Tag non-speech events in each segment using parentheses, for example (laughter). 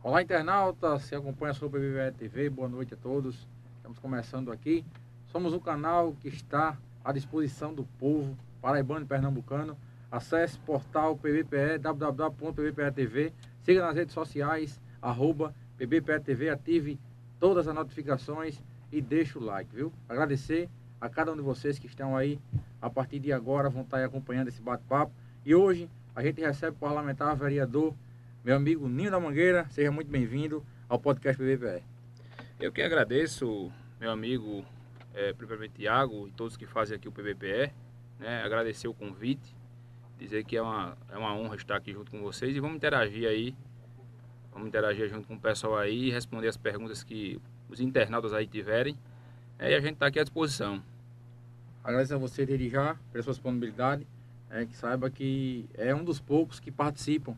Olá, internauta, se acompanha sobre PBPE TV, boa noite a todos. Estamos começando aqui. Somos um canal que está à disposição do povo paraibano e pernambucano. Acesse portal PBPE, www.pbpe.tv. Siga nas redes sociais, arroba PBPE ative todas as notificações e deixe o like, viu? Agradecer a cada um de vocês que estão aí, a partir de agora, vão estar acompanhando esse bate-papo. E hoje a gente recebe o parlamentar, vereador, meu amigo Ninho da Mangueira. Seja muito bem-vindo ao podcast PBPE. Eu que agradeço, meu amigo, é, primeiramente Tiago e todos que fazem aqui o PBPE, né? agradecer o convite, dizer que é uma, é uma honra estar aqui junto com vocês e vamos interagir aí, vamos interagir junto com o pessoal aí e responder as perguntas que os internautas aí tiverem. É, e a gente está aqui à disposição. Agradeço a você desde já pela sua disponibilidade. É, que saiba que é um dos poucos que participam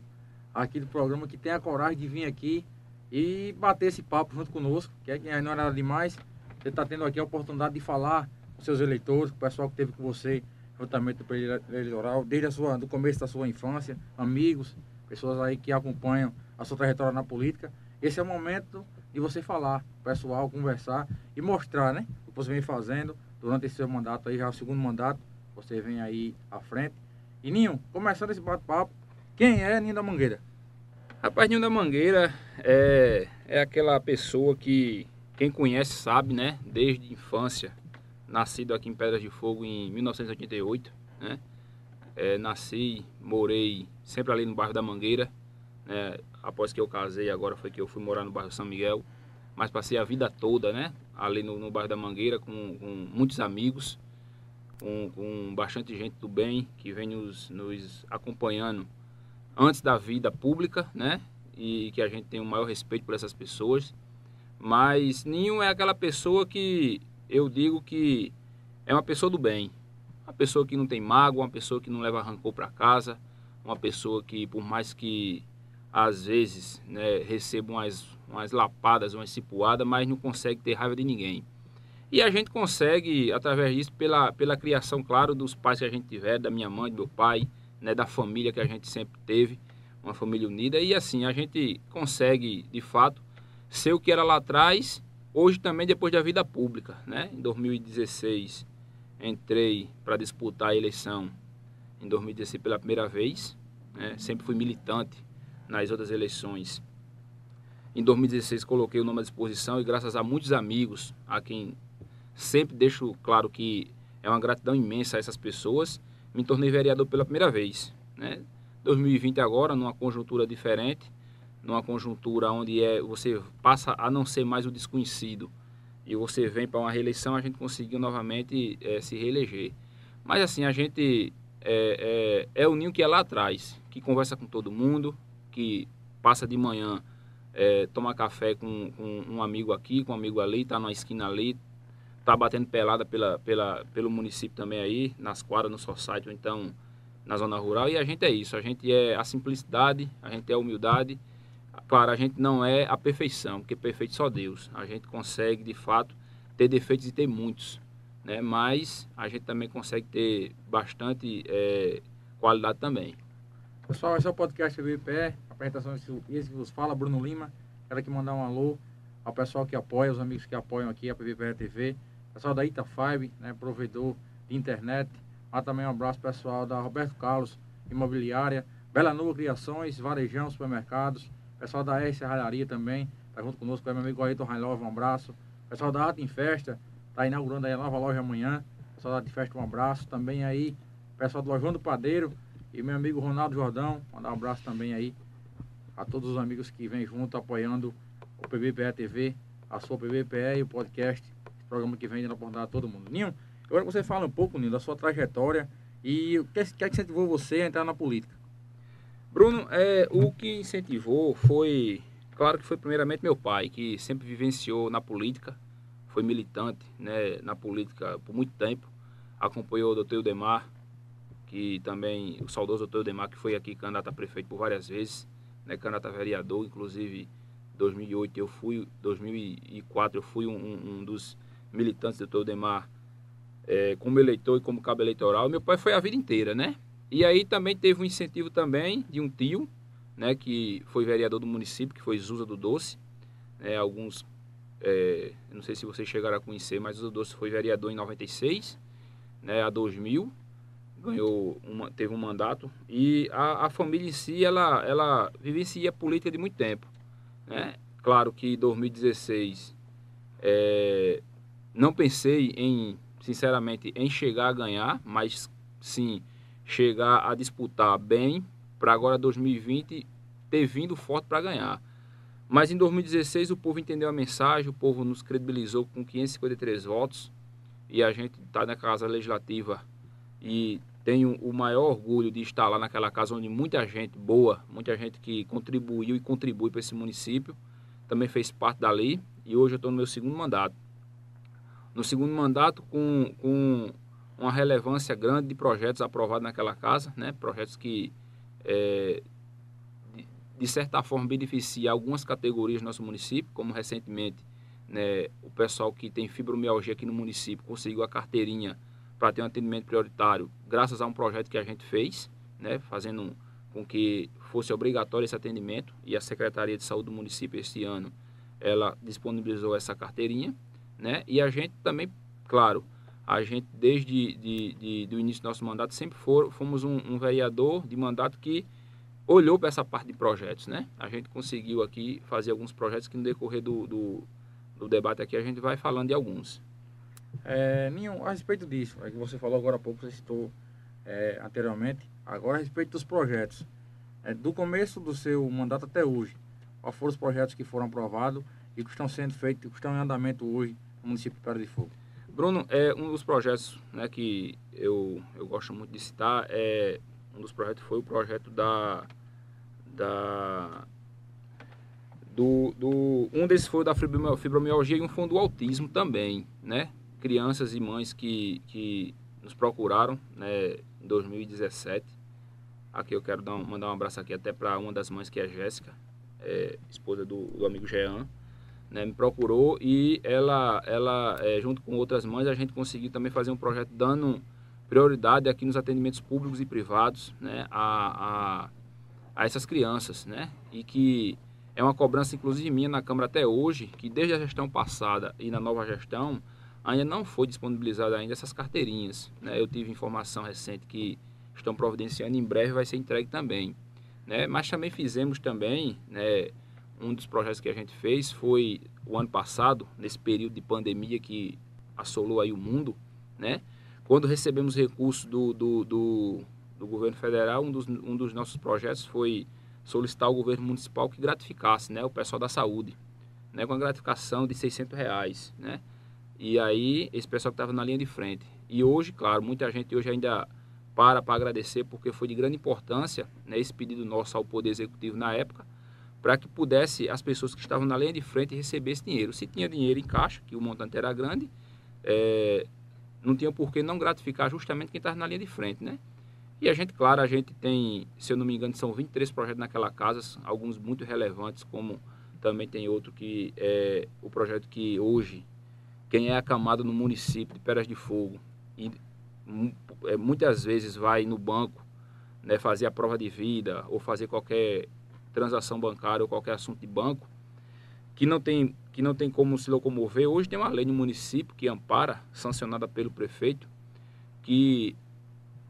aqui do programa que tem a coragem de vir aqui e bater esse papo junto conosco, que é, não é nada demais. Você está tendo aqui a oportunidade de falar com seus eleitores, com o pessoal que teve com você juntamente do eleitoral, desde a sua, do começo da sua infância, amigos, pessoas aí que acompanham a sua trajetória na política. Esse é o momento de você falar, pessoal, conversar e mostrar, né? O que você vem fazendo durante esse seu mandato aí, já o segundo mandato, você vem aí à frente. E Ninho, começando esse bate-papo, quem é Ninho da Mangueira? Rapaz, Ninho da Mangueira é, é aquela pessoa que quem conhece sabe, né? Desde infância, nascido aqui em Pedras de Fogo em 1988, né? É, nasci, morei sempre ali no bairro da Mangueira, né? Após que eu casei, agora foi que eu fui morar no bairro São Miguel, mas passei a vida toda, né? Ali no, no bairro da Mangueira com, com muitos amigos, com, com, bastante gente do bem que vem nos, nos acompanhando antes da vida pública, né? E que a gente tem o maior respeito por essas pessoas. Mas Ninho é aquela pessoa que eu digo que é uma pessoa do bem. Uma pessoa que não tem mágoa, uma pessoa que não leva rancor para casa, uma pessoa que, por mais que às vezes né, receba umas, umas lapadas, umas cipuadas, mas não consegue ter raiva de ninguém. E a gente consegue, através disso, pela, pela criação, claro, dos pais que a gente tiver, da minha mãe, do meu pai, né, da família que a gente sempre teve, uma família unida. E assim, a gente consegue, de fato, ser o que era lá atrás, hoje também depois da vida pública. Né? Em 2016, entrei para disputar a eleição, em 2016 pela primeira vez. Né? Sempre fui militante nas outras eleições. Em 2016 coloquei o nome à disposição e graças a muitos amigos, a quem sempre deixo claro que é uma gratidão imensa a essas pessoas, me tornei vereador pela primeira vez. Né? 2020 agora, numa conjuntura diferente, numa conjuntura onde é, você passa a não ser mais o desconhecido e você vem para uma reeleição, a gente conseguiu novamente é, se reeleger. Mas assim, a gente é, é, é o ninho que é lá atrás, que conversa com todo mundo, que passa de manhã, é, toma café com, com, um amigo aqui, com um amigo ali, tá numa esquina ali, tá batendo pelada pela, pela, pelo município também aí, nas quadras, no society, ou então na zona rural. E a gente é isso, a gente é a simplicidade, a gente é a humildade. Claro, a gente não é a perfeição, porque perfeito só Deus. A gente consegue, de fato, ter defeitos e ter muitos. Né? Mas a gente também consegue ter bastante é, qualidade também. Pessoal, esse é o podcast VPE, apresentação esse que vos fala, Bruno Lima. Quero aqui mandar um alô ao pessoal que apoia, os amigos que apoiam aqui a PVPE TV, pessoal da Ita Five, né, provedor de internet. Mas também um abraço pessoal da Roberto Carlos Imobiliária, Bela Nua Criações, Varejão Supermercados, pessoal da R Serralharia também, tá junto conosco, é meu amigo Ayrton Railov, um abraço. Pessoal da Arte em Festa, tá inaugurando aí a nova loja amanhã. Pessoal da Arte em Festa, um abraço. Também aí, pessoal do Lojão do Padeiro, e meu amigo Ronaldo Jordão, mandar um abraço também aí a todos os amigos que vêm junto apoiando o PBPE TV, a sua PBPE e o podcast, programa que vem dando oportunidade a todo mundo. Ninho, que você fale um pouco, Ninho, da sua trajetória e o que, é que incentivou você a entrar na política. Bruno, é, o que incentivou foi, claro que foi primeiramente meu pai, que sempre vivenciou na política, foi militante né, na política por muito tempo, acompanhou o doutor Eudemar, que também o saudoso doutor Demar, que foi aqui candidato a prefeito por várias vezes, né, candidato a vereador, inclusive 2008 eu fui, 2004 eu fui um, um dos militantes do doutor Demar é, como eleitor e como cabo eleitoral. Meu pai foi a vida inteira, né? E aí também teve um incentivo também de um tio, né, que foi vereador do município, que foi Zusa do Doce. Né, alguns, é, não sei se vocês chegaram a conhecer, mas Zusa do Doce foi vereador em 96, né, a 2000, ganhou uma, teve um mandato. E a, a família em si, ela, ela vivencia política de muito tempo. Né? Claro que em 2016 é, não pensei em, sinceramente, em chegar a ganhar, mas sim chegar a disputar bem para agora 2020 ter vindo forte para ganhar. Mas em 2016 o povo entendeu a mensagem, o povo nos credibilizou com 553 votos e a gente está na casa legislativa e tenho o maior orgulho de estar lá naquela casa onde muita gente boa, muita gente que contribuiu e contribui para esse município, também fez parte dali e hoje eu estou no meu segundo mandato. No segundo mandato com, com uma relevância grande de projetos aprovados naquela casa, né? projetos que, é, de, de, certa forma, beneficiam algumas categorias do nosso município, como recentemente né, o pessoal que tem fibromialgia aqui no município conseguiu a carteirinha para ter um atendimento prioritário, graças a um projeto que a gente fez, né, fazendo com que fosse obrigatório esse atendimento, e a Secretaria de Saúde do município este ano, ela disponibilizou essa carteirinha, né, e a gente também, claro, a gente, desde de, de, do início do nosso mandato, sempre for, fomos um, um vereador de mandato que olhou para essa parte de projetos, né? A gente conseguiu aqui fazer alguns projetos que no decorrer do, do, do debate aqui a gente vai falando de alguns. É, Ninho, a respeito disso, é que você falou agora há pouco, você citou é, anteriormente, agora a respeito dos projetos, é, do começo do seu mandato até hoje, quais foram os projetos que foram aprovados e que estão sendo feitos, que estão em andamento hoje no município de Pedra de Fogo? Bruno, é um dos projetos né, que eu, eu gosto muito de citar, é, um dos projetos foi o projeto da, da do, do, um desses foi o da fibromialgia e um foi do autismo também, né? Crianças e mães que, que nos procuraram né, em 2017. Aqui eu quero dar um, mandar um abraço aqui até para uma das mães que é a Jéssica, é, esposa do, do amigo Jean né, me procurou e ela, ela é, junto com outras mães, a gente conseguiu também fazer um projeto dando prioridade aqui nos atendimentos públicos e privados né, a, a, a essas crianças, né, e que é uma cobrança, inclusive, minha na Câmara até hoje, que desde a gestão passada e na nova gestão, ainda não foi disponibilizada ainda essas carteirinhas. Né? Eu tive informação recente que estão providenciando, em breve vai ser entregue também. Né? Mas também fizemos também né, um dos projetos que a gente fez foi o ano passado, nesse período de pandemia que assolou aí o mundo, né? Quando recebemos recursos do, do, do, do governo federal, um dos, um dos nossos projetos foi solicitar ao governo municipal que gratificasse né, o pessoal da saúde, né, com a gratificação de 600 reais, né? E aí, esse pessoal que estava na linha de frente. E hoje, claro, muita gente hoje ainda para para agradecer, porque foi de grande importância né, esse pedido nosso ao Poder Executivo na época, para que pudesse as pessoas que estavam na linha de frente receber esse dinheiro. Se tinha dinheiro em caixa, que o montante era grande, é, não tinha por que não gratificar justamente quem estava na linha de frente, né? E a gente, claro, a gente tem, se eu não me engano, são 23 projetos naquela casa, alguns muito relevantes, como também tem outro que é o projeto que hoje, quem é acamado no município de Peras de Fogo e é, muitas vezes vai no banco né, fazer a prova de vida ou fazer qualquer transação bancária ou qualquer assunto de banco, que não tem, que não tem como se locomover. Hoje tem uma lei no município que ampara, sancionada pelo prefeito, que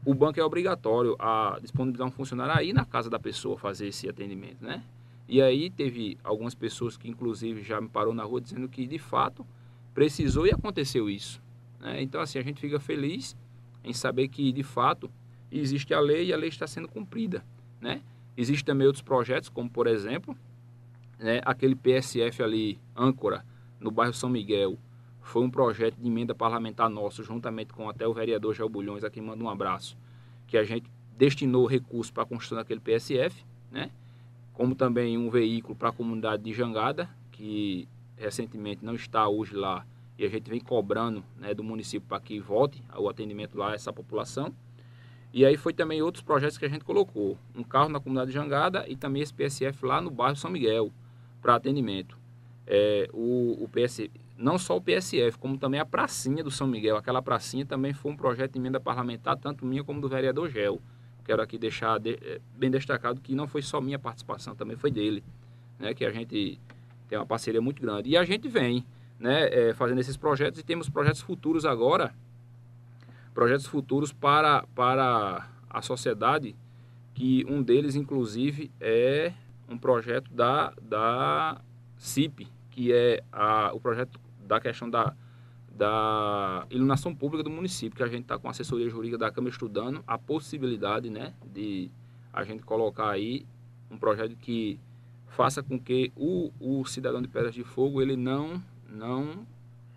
o banco é obrigatório a disponibilizar um funcionário aí na casa da pessoa fazer esse atendimento, né? E aí teve algumas pessoas que inclusive já me parou na rua dizendo que de fato precisou e aconteceu isso. Né? Então assim a gente fica feliz em saber que de fato existe a lei e a lei está sendo cumprida, né? Existem também outros projetos, como por exemplo, né, aquele PSF ali, âncora, no bairro São Miguel. Foi um projeto de emenda parlamentar nosso, juntamente com até o vereador Gel Bulhões, a quem manda um abraço, que a gente destinou recursos para a construção daquele PSF, né? como também um veículo para a comunidade de Jangada, que recentemente não está hoje lá, e a gente vem cobrando né, do município para que volte o atendimento lá a essa população. E aí foi também outros projetos que a gente colocou. Um carro na comunidade de Jangada e também esse PSF lá no bairro São Miguel, para atendimento. É, o, o PS, não só o PSF, como também a pracinha do São Miguel. Aquela pracinha também foi um projeto de emenda parlamentar, tanto minha como do vereador Gel, quero aqui deixar de, é, bem destacado que não foi só minha participação, também foi dele, né? Que a gente tem uma parceria muito grande. E a gente vem, né, é, fazendo esses projetos e temos projetos futuros agora, projetos futuros para, para a sociedade, que um deles, inclusive, é um projeto da, da CIP, que é a, o projeto da questão da, da iluminação pública do município, que a gente está com a assessoria jurídica da Câmara estudando a possibilidade né, de a gente colocar aí um projeto que faça com que o, o cidadão de Pedras de Fogo ele não, não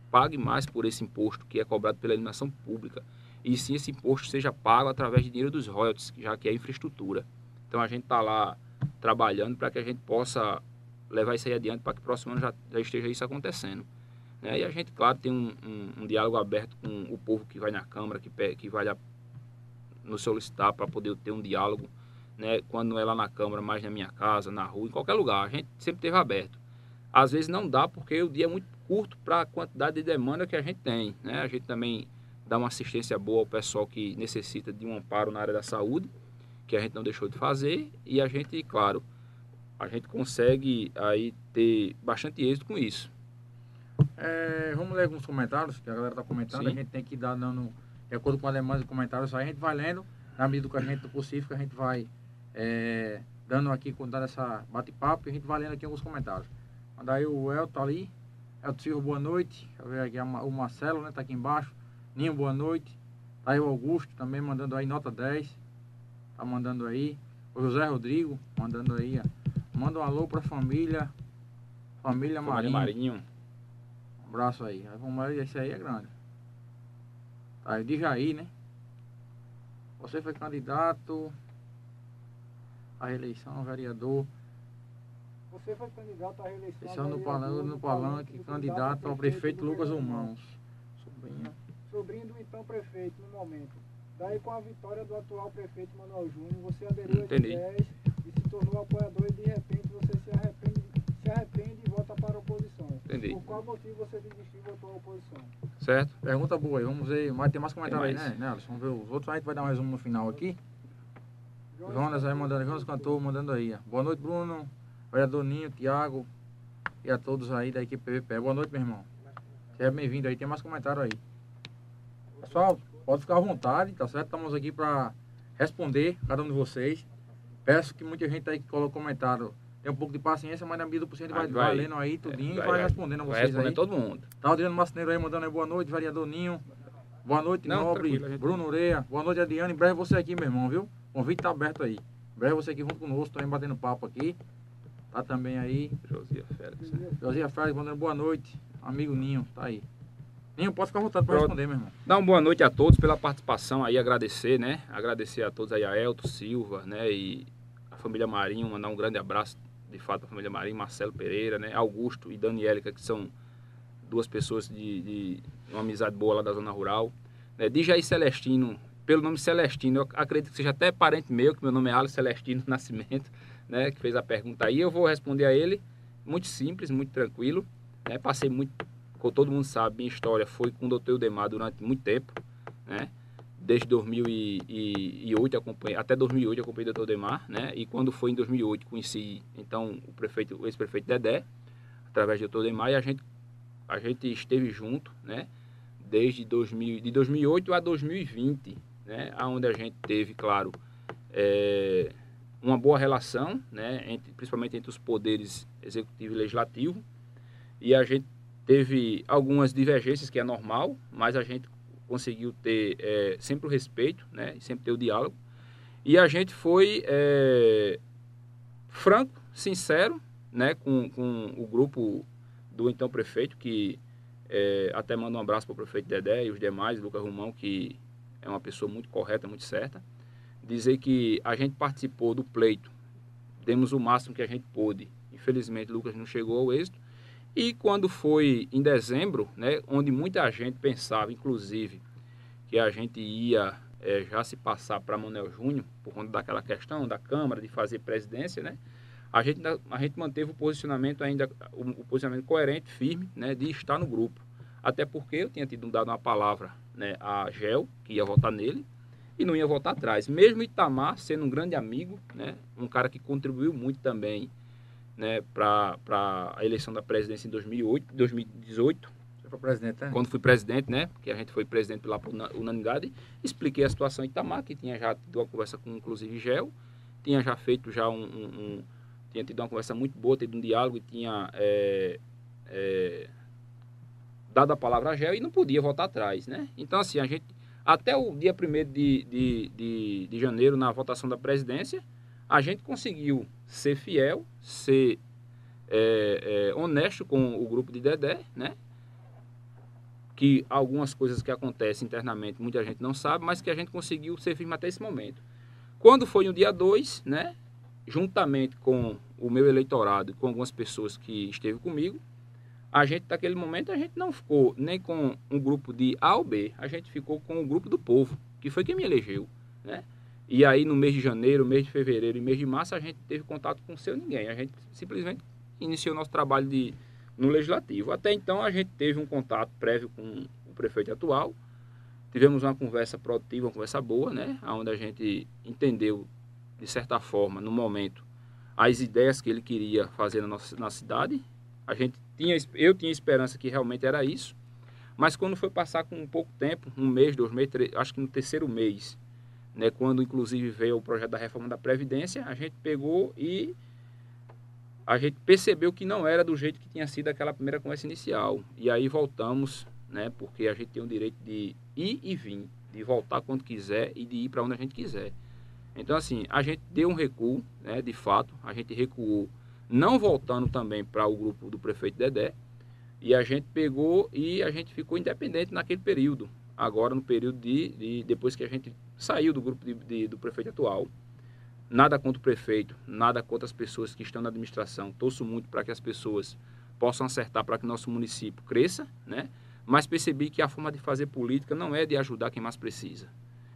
pague mais por esse imposto que é cobrado pela iluminação pública e sim esse imposto seja pago através de dinheiro dos royalties, já que é infraestrutura. Então a gente está lá trabalhando para que a gente possa levar isso aí adiante para que próximo ano já, já esteja isso acontecendo. Né? E a gente, claro, tem um, um, um, diálogo aberto com o povo que vai na Câmara, que, que vai nos solicitar para poder ter um diálogo, né? quando não é lá na Câmara, mas na minha casa, na rua, em qualquer lugar. A gente sempre teve aberto. Às vezes não dá porque o dia é muito curto para a quantidade de demanda que a gente tem. Né? A gente também dar uma assistência boa ao pessoal que necessita de um amparo na área da saúde, que a gente não deixou de fazer, e a gente, claro, a gente consegue aí ter bastante êxito com isso. É, vamos ler alguns comentários que a galera está comentando, Sim. a gente tem que dar dando, de acordo com a demanda de comentários, aí a gente vai lendo, na medida que a gente do possível, a gente vai é, dando aqui, contando essa bate-papo, e a gente vai lendo aqui alguns comentários. Manda aí o Elton ali, Elton Silva, boa noite, deixa eu ver aqui o Marcelo, né, tá aqui embaixo. Ninho, boa noite. Tá aí o Augusto também mandando aí nota 10. Tá mandando aí. O José Rodrigo mandando aí. Ó. Manda um alô pra família. Família, família Marinho. Marinho. Um abraço aí. Aí vamos ver, esse aí é grande. Tá aí de Jair, né? Você foi candidato à reeleição, vereador. Você foi candidato à reeleição. Esse é no palanque, no palanque candidato ao prefeito Lucas Humãos. Sobrinho sobrinho do então prefeito no momento. Daí, com a vitória do atual prefeito Manuel Júnior, você aderiu às ideias e se tornou apoiador e de repente você se arrepende, se arrepende e volta para a oposição. Entendi. Por qual motivo você desistiu e voltou à oposição? Certo. Pergunta boa aí. Vamos ver. Vai ter mais comentários aí, né, Nelson? Vamos ver os outros. A gente vai dar um resumo no final aqui. Jonas aí mandando, Jonas Cantor mandando aí. Boa noite, Bruno. Vereador Ninho, Tiago e a todos aí da equipe PVP. Boa noite, meu irmão. Seja bem-vindo aí. Tem mais comentário aí. Pessoal, pode ficar à vontade, tá certo? Estamos aqui para responder cada um de vocês. Peço que muita gente aí que coloca comentário tenha um pouco de paciência, mas na medida do possível vai, vai, vai lendo aí tudinho é, vai, e vai, respondendo a vocês vai aí. todo mundo. Tá o Adriano Macineiro aí mandando aí boa noite, vereador Ninho. Boa noite, Não, Nobre, Bruno Ureia. Boa noite, Adriano. Em breve você aqui, meu irmão, viu? O convite tá aberto aí. Em breve você aqui junto conosco, também batendo papo aqui. Tá também aí. Josia Félix. Josia Félix mandando boa noite. Amigo Ninho, tá aí. Nem posso ficar voltado para responder, meu irmão. Dá uma boa noite a todos pela participação aí, agradecer, né? Agradecer a todos aí, a Elton Silva, né? E a família Marinho, mandar um grande abraço, de fato, para a família Marinho, Marcelo Pereira, né? Augusto e Danielica, que são duas pessoas de, de uma amizade boa lá da zona rural. Né? Dijaí Celestino, pelo nome Celestino, eu acredito que seja até parente meu, que meu nome é Alex Celestino (laughs) Nascimento, né? Que fez a pergunta aí. Eu vou responder a ele, muito simples, muito tranquilo. Né? Passei muito como todo mundo sabe, minha história foi com o Dr. Eudemar durante muito tempo, né? Desde 2008 acompanhei, até 2008 acompanhei o Dr. Eudemar, né? E quando foi em 2008 conheci então o prefeito, o ex-prefeito Dedé, através do Dr. Eudemar e a gente a gente esteve junto, né? Desde 2000, de 2008 a 2020, né? Aonde a gente teve, claro, é, uma boa relação, né? Entre, principalmente entre os poderes executivo e legislativo, e a gente Teve algumas divergências, que é normal, mas a gente conseguiu ter é, sempre o respeito, né? sempre ter o diálogo. E a gente foi é, franco, sincero, né? Com, com o grupo do então prefeito, que é, até manda um abraço para o prefeito Dedé e os demais, Lucas Romão, que é uma pessoa muito correta, muito certa. Dizer que a gente participou do pleito, demos o máximo que a gente pôde. Infelizmente, Lucas não chegou ao êxito, e quando foi em dezembro, né, onde muita gente pensava, inclusive, que a gente ia é, já se passar para Manuel Júnior, por conta daquela questão da Câmara de fazer presidência, né, a gente, a gente manteve o posicionamento ainda, o, o posicionamento coerente, firme, né, de estar no grupo. Até porque eu tinha tido dado uma palavra né, a Gel, que ia votar nele, e não ia voltar atrás. Mesmo Itamar sendo um grande amigo, né, um cara que contribuiu muito também né, para a eleição da presidência em 2008, 2018. Você foi presidente, né? Quando fui presidente, né? Porque a gente foi presidente pela unanimidade. Expliquei a situação em Itamar, que tinha já tido uma conversa com, inclusive, Gel. Tinha já feito já um, um, um tinha tido uma conversa muito boa, tido um diálogo e tinha é, é, dado a palavra a Gel e não podia voltar atrás, né? Então, assim, a gente, até o dia 1 de, de, de, de janeiro, na votação da presidência, a gente conseguiu ser fiel, ser é, é, honesto com o grupo de Dedé, né? Que algumas coisas que acontecem internamente muita gente não sabe, mas que a gente conseguiu ser firme até esse momento. Quando foi no dia 2, né? Juntamente com o meu eleitorado e com algumas pessoas que esteve comigo, a gente, naquele momento, a gente não ficou nem com um grupo de A ou B, a gente ficou com o grupo do povo, que foi quem me elegeu, né? E aí, no mês de janeiro, mês de fevereiro e mês de março, a gente teve contato com o seu ninguém. A gente simplesmente iniciou nosso trabalho de, no legislativo. Até então, a gente teve um contato prévio com o prefeito atual. Tivemos uma conversa produtiva, uma conversa boa, né? Onde a gente entendeu, de certa forma, no momento, as ideias que ele queria fazer na nossa na cidade. A gente tinha, eu tinha esperança que realmente era isso. Mas quando foi passar com um pouco tempo, um mês, dois meses, três, acho que no terceiro mês, né, quando inclusive veio o projeto da reforma da Previdência, a gente pegou e a gente percebeu que não era do jeito que tinha sido aquela primeira conversa inicial. E aí voltamos, né, porque a gente tem o direito de ir e vir, de voltar quando quiser e de ir para onde a gente quiser. Então, assim, a gente deu um recuo, né, de fato, a gente recuou, não voltando também para o grupo do prefeito Dedé, e a gente pegou e a gente ficou independente naquele período. Agora, no período de, de depois que a gente saiu do grupo de, de, do prefeito atual. Nada contra o prefeito, nada contra as pessoas que estão na administração. Torço muito para que as pessoas possam acertar para que nosso município cresça, né? mas percebi que a forma de fazer política não é de ajudar quem mais precisa.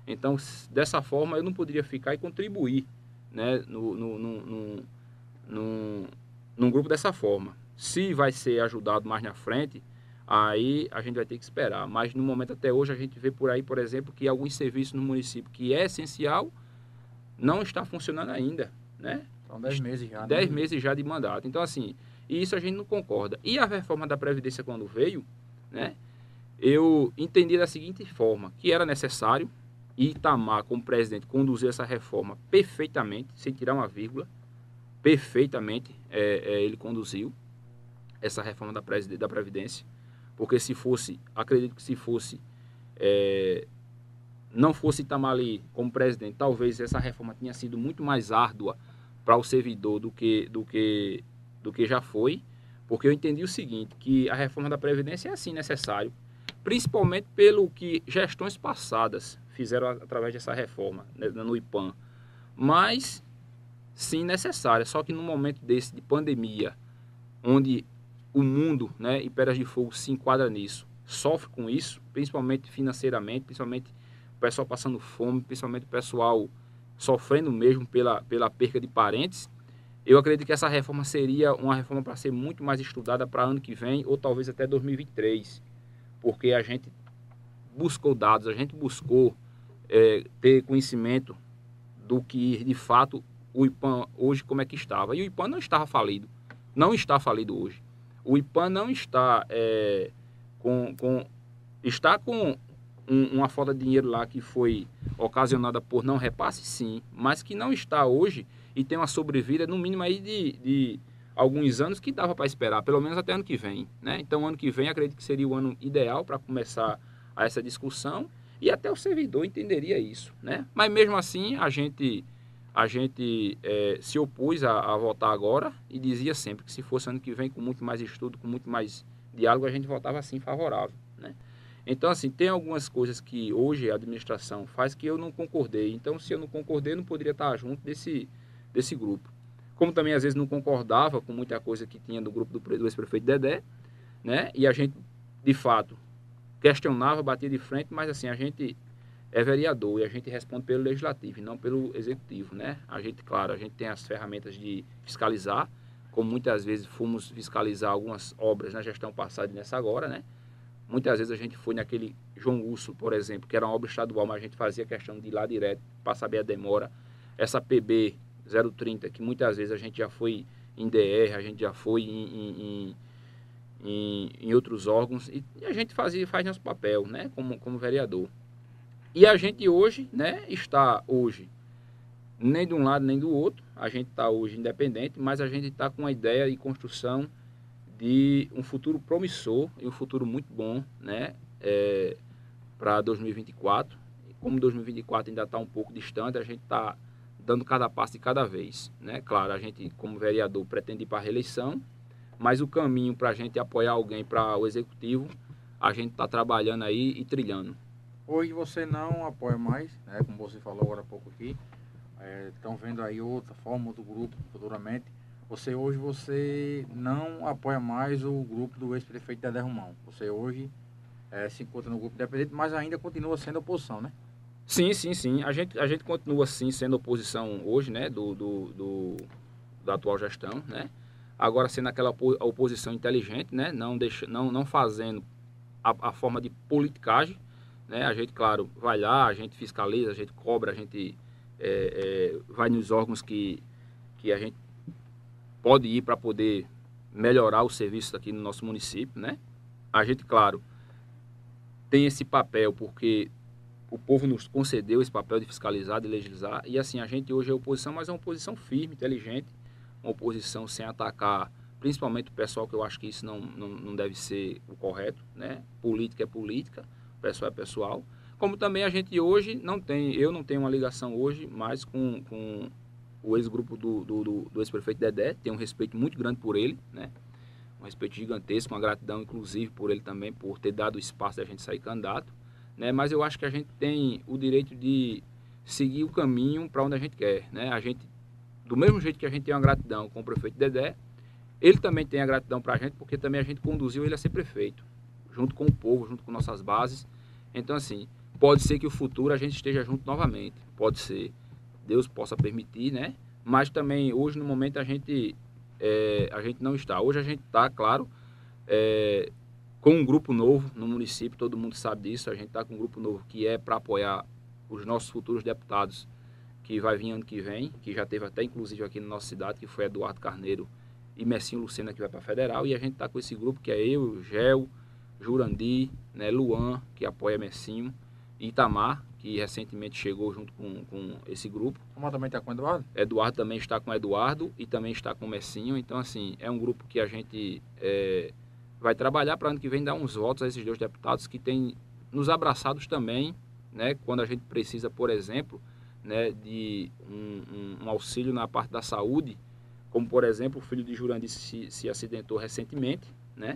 Então, dessa forma, eu não poderia ficar e contribuir né, no, no, no, no, num grupo dessa forma. Se vai ser ajudado mais na frente, aí a gente vai ter que esperar. Mas no momento até hoje a gente vê por aí, por exemplo, que alguns serviços no município que é essencial não está funcionando ainda, né? São 10 meses já. 10 né? meses já de mandato. Então, assim, isso a gente não concorda. E a reforma da Previdência, quando veio, né? Eu entendi da seguinte forma, que era necessário Itamar, como presidente, conduzir essa reforma perfeitamente, sem tirar uma vírgula, perfeitamente é, é, ele conduziu essa reforma da, da Previdência porque se fosse, acredito que se fosse, é, não fosse Itamali como presidente, talvez essa reforma tenha sido muito mais árdua para o servidor do que, do, que, do que já foi, porque eu entendi o seguinte, que a reforma da Previdência é assim necessário, principalmente pelo que gestões passadas fizeram através dessa reforma né, no IPAM, mas sim necessária, só que no momento desse de pandemia, onde o mundo né, e Pedras de Fogo se enquadra nisso. Sofre com isso, principalmente financeiramente, principalmente o pessoal passando fome, principalmente o pessoal sofrendo mesmo pela, pela perca de parentes. Eu acredito que essa reforma seria uma reforma para ser muito mais estudada para ano que vem ou talvez até 2023, porque a gente buscou dados, a gente buscou é, ter conhecimento do que de fato o IPAN hoje como é que estava. E o IPAN não estava falido, não está falido hoje. O IPAN não está é, com, com, está com um, uma falta de dinheiro lá que foi ocasionada por não repasse, sim, mas que não está hoje e tem uma sobrevida no mínimo aí de, de alguns anos que dava para esperar, pelo menos até ano que vem. Né? Então, ano que vem, acredito que seria o ano ideal para começar essa discussão e até o servidor entenderia isso. Né? Mas mesmo assim, a gente a gente é, se opôs a, a, votar agora e dizia sempre que se fosse ano que vem com muito mais estudo, com muito mais diálogo, a gente votava assim favorável. Né? Então, assim, tem algumas coisas que hoje a administração faz que eu não concordei. Então, se eu não concordei, eu não poderia estar junto desse, desse grupo. Como também, às vezes, não concordava com muita coisa que tinha do grupo do, do ex-prefeito Dedé, né? E a gente, de fato, questionava, batia de frente, mas, assim, a gente é vereador e a gente responde pelo legislativo e não pelo executivo, né? A gente, claro, a gente tem as ferramentas de fiscalizar, como muitas vezes fomos fiscalizar algumas obras na gestão passada e nessa agora, né? Muitas vezes a gente foi naquele João Urso, por exemplo, que era uma obra estadual, mas a gente fazia questão de ir lá direto para saber a demora. Essa PB 030, que muitas vezes a gente já foi em DR, a gente já foi em, em, em, em outros órgãos, e, a gente fazia, faz nosso papel, né, como, como vereador. E a gente hoje, né, está hoje nem de um lado nem do outro, a gente está hoje independente, mas a gente está com a ideia e construção de um futuro promissor e um futuro muito bom, né? É, para 2024. E como 2024 ainda está um pouco distante, a gente está dando cada passo de cada vez, né? Claro, a gente como vereador pretende ir para a reeleição, mas o caminho para a gente apoiar alguém para o executivo, a gente está trabalhando aí e trilhando. Hoje você não apoia mais, né? Como você falou agora há pouco aqui, estão é, vendo aí outra forma do grupo futuramente você hoje você não apoia mais o grupo do ex-prefeito Dedé Romão. Você hoje é, se encontra no grupo independente, mas ainda continua sendo oposição, né? Sim, sim, sim. A gente, a gente continua sim sendo oposição hoje, né? Do, do, do da atual gestão, né? Agora sendo aquela oposição inteligente, né? Não, deixa, não, não fazendo a, a forma de politicagem, né? A gente, claro, vai lá, a gente fiscaliza, a gente cobra, a gente é, é, vai nos órgãos que, que a gente pode ir para poder melhorar o serviço aqui no nosso município, né? A gente, claro, tem esse papel porque o povo nos concedeu esse papel de fiscalizar, de legislar, e assim, a gente hoje é oposição, mas é uma oposição firme, inteligente, uma oposição sem atacar, principalmente o pessoal, que eu acho que isso não, não, não deve ser o correto, né? Política é política, pessoal é pessoal. Como também a gente hoje não tem, eu não tenho uma ligação hoje mais com, com o ex-grupo do, do, do, do ex-prefeito Dedé, tem um respeito muito grande por ele, né? Um respeito gigantesco, uma gratidão, inclusive, por ele também, por ter dado o espaço da gente sair candidato, né? Mas eu acho que a gente tem o direito de seguir o caminho para onde a gente quer, né? A gente, do mesmo jeito que a gente tem uma gratidão com o prefeito Dedé, ele também tem a gratidão para a gente, porque também a gente conduziu ele a ser prefeito, junto com o povo, junto com nossas bases. Então, assim, pode ser que o futuro a gente esteja junto novamente, pode ser. Deus possa permitir, né? Mas também hoje no momento a gente é, a gente não está. Hoje a gente está, claro, é, com um grupo novo no município, todo mundo sabe disso. A gente está com um grupo novo que é para apoiar os nossos futuros deputados que vai vir ano que vem, que já teve até inclusive aqui na nossa cidade, que foi Eduardo Carneiro e Messinho Lucena que vai para federal. E a gente está com esse grupo que é eu, Gel, Jurandi, né, Luan, que apoia Messinho, Itamar, que recentemente chegou junto com, com esse grupo. Como também está com o Eduardo? Eduardo também está com o Eduardo e também está com o Messinho. Então, assim, é um grupo que a gente é, vai trabalhar para ano que vem dar uns votos a esses dois deputados que têm nos abraçados também, né, quando a gente precisa, por exemplo, né, de um, um, auxílio na parte da saúde, como, por exemplo, o filho de Jurandir se, se acidentou recentemente, né?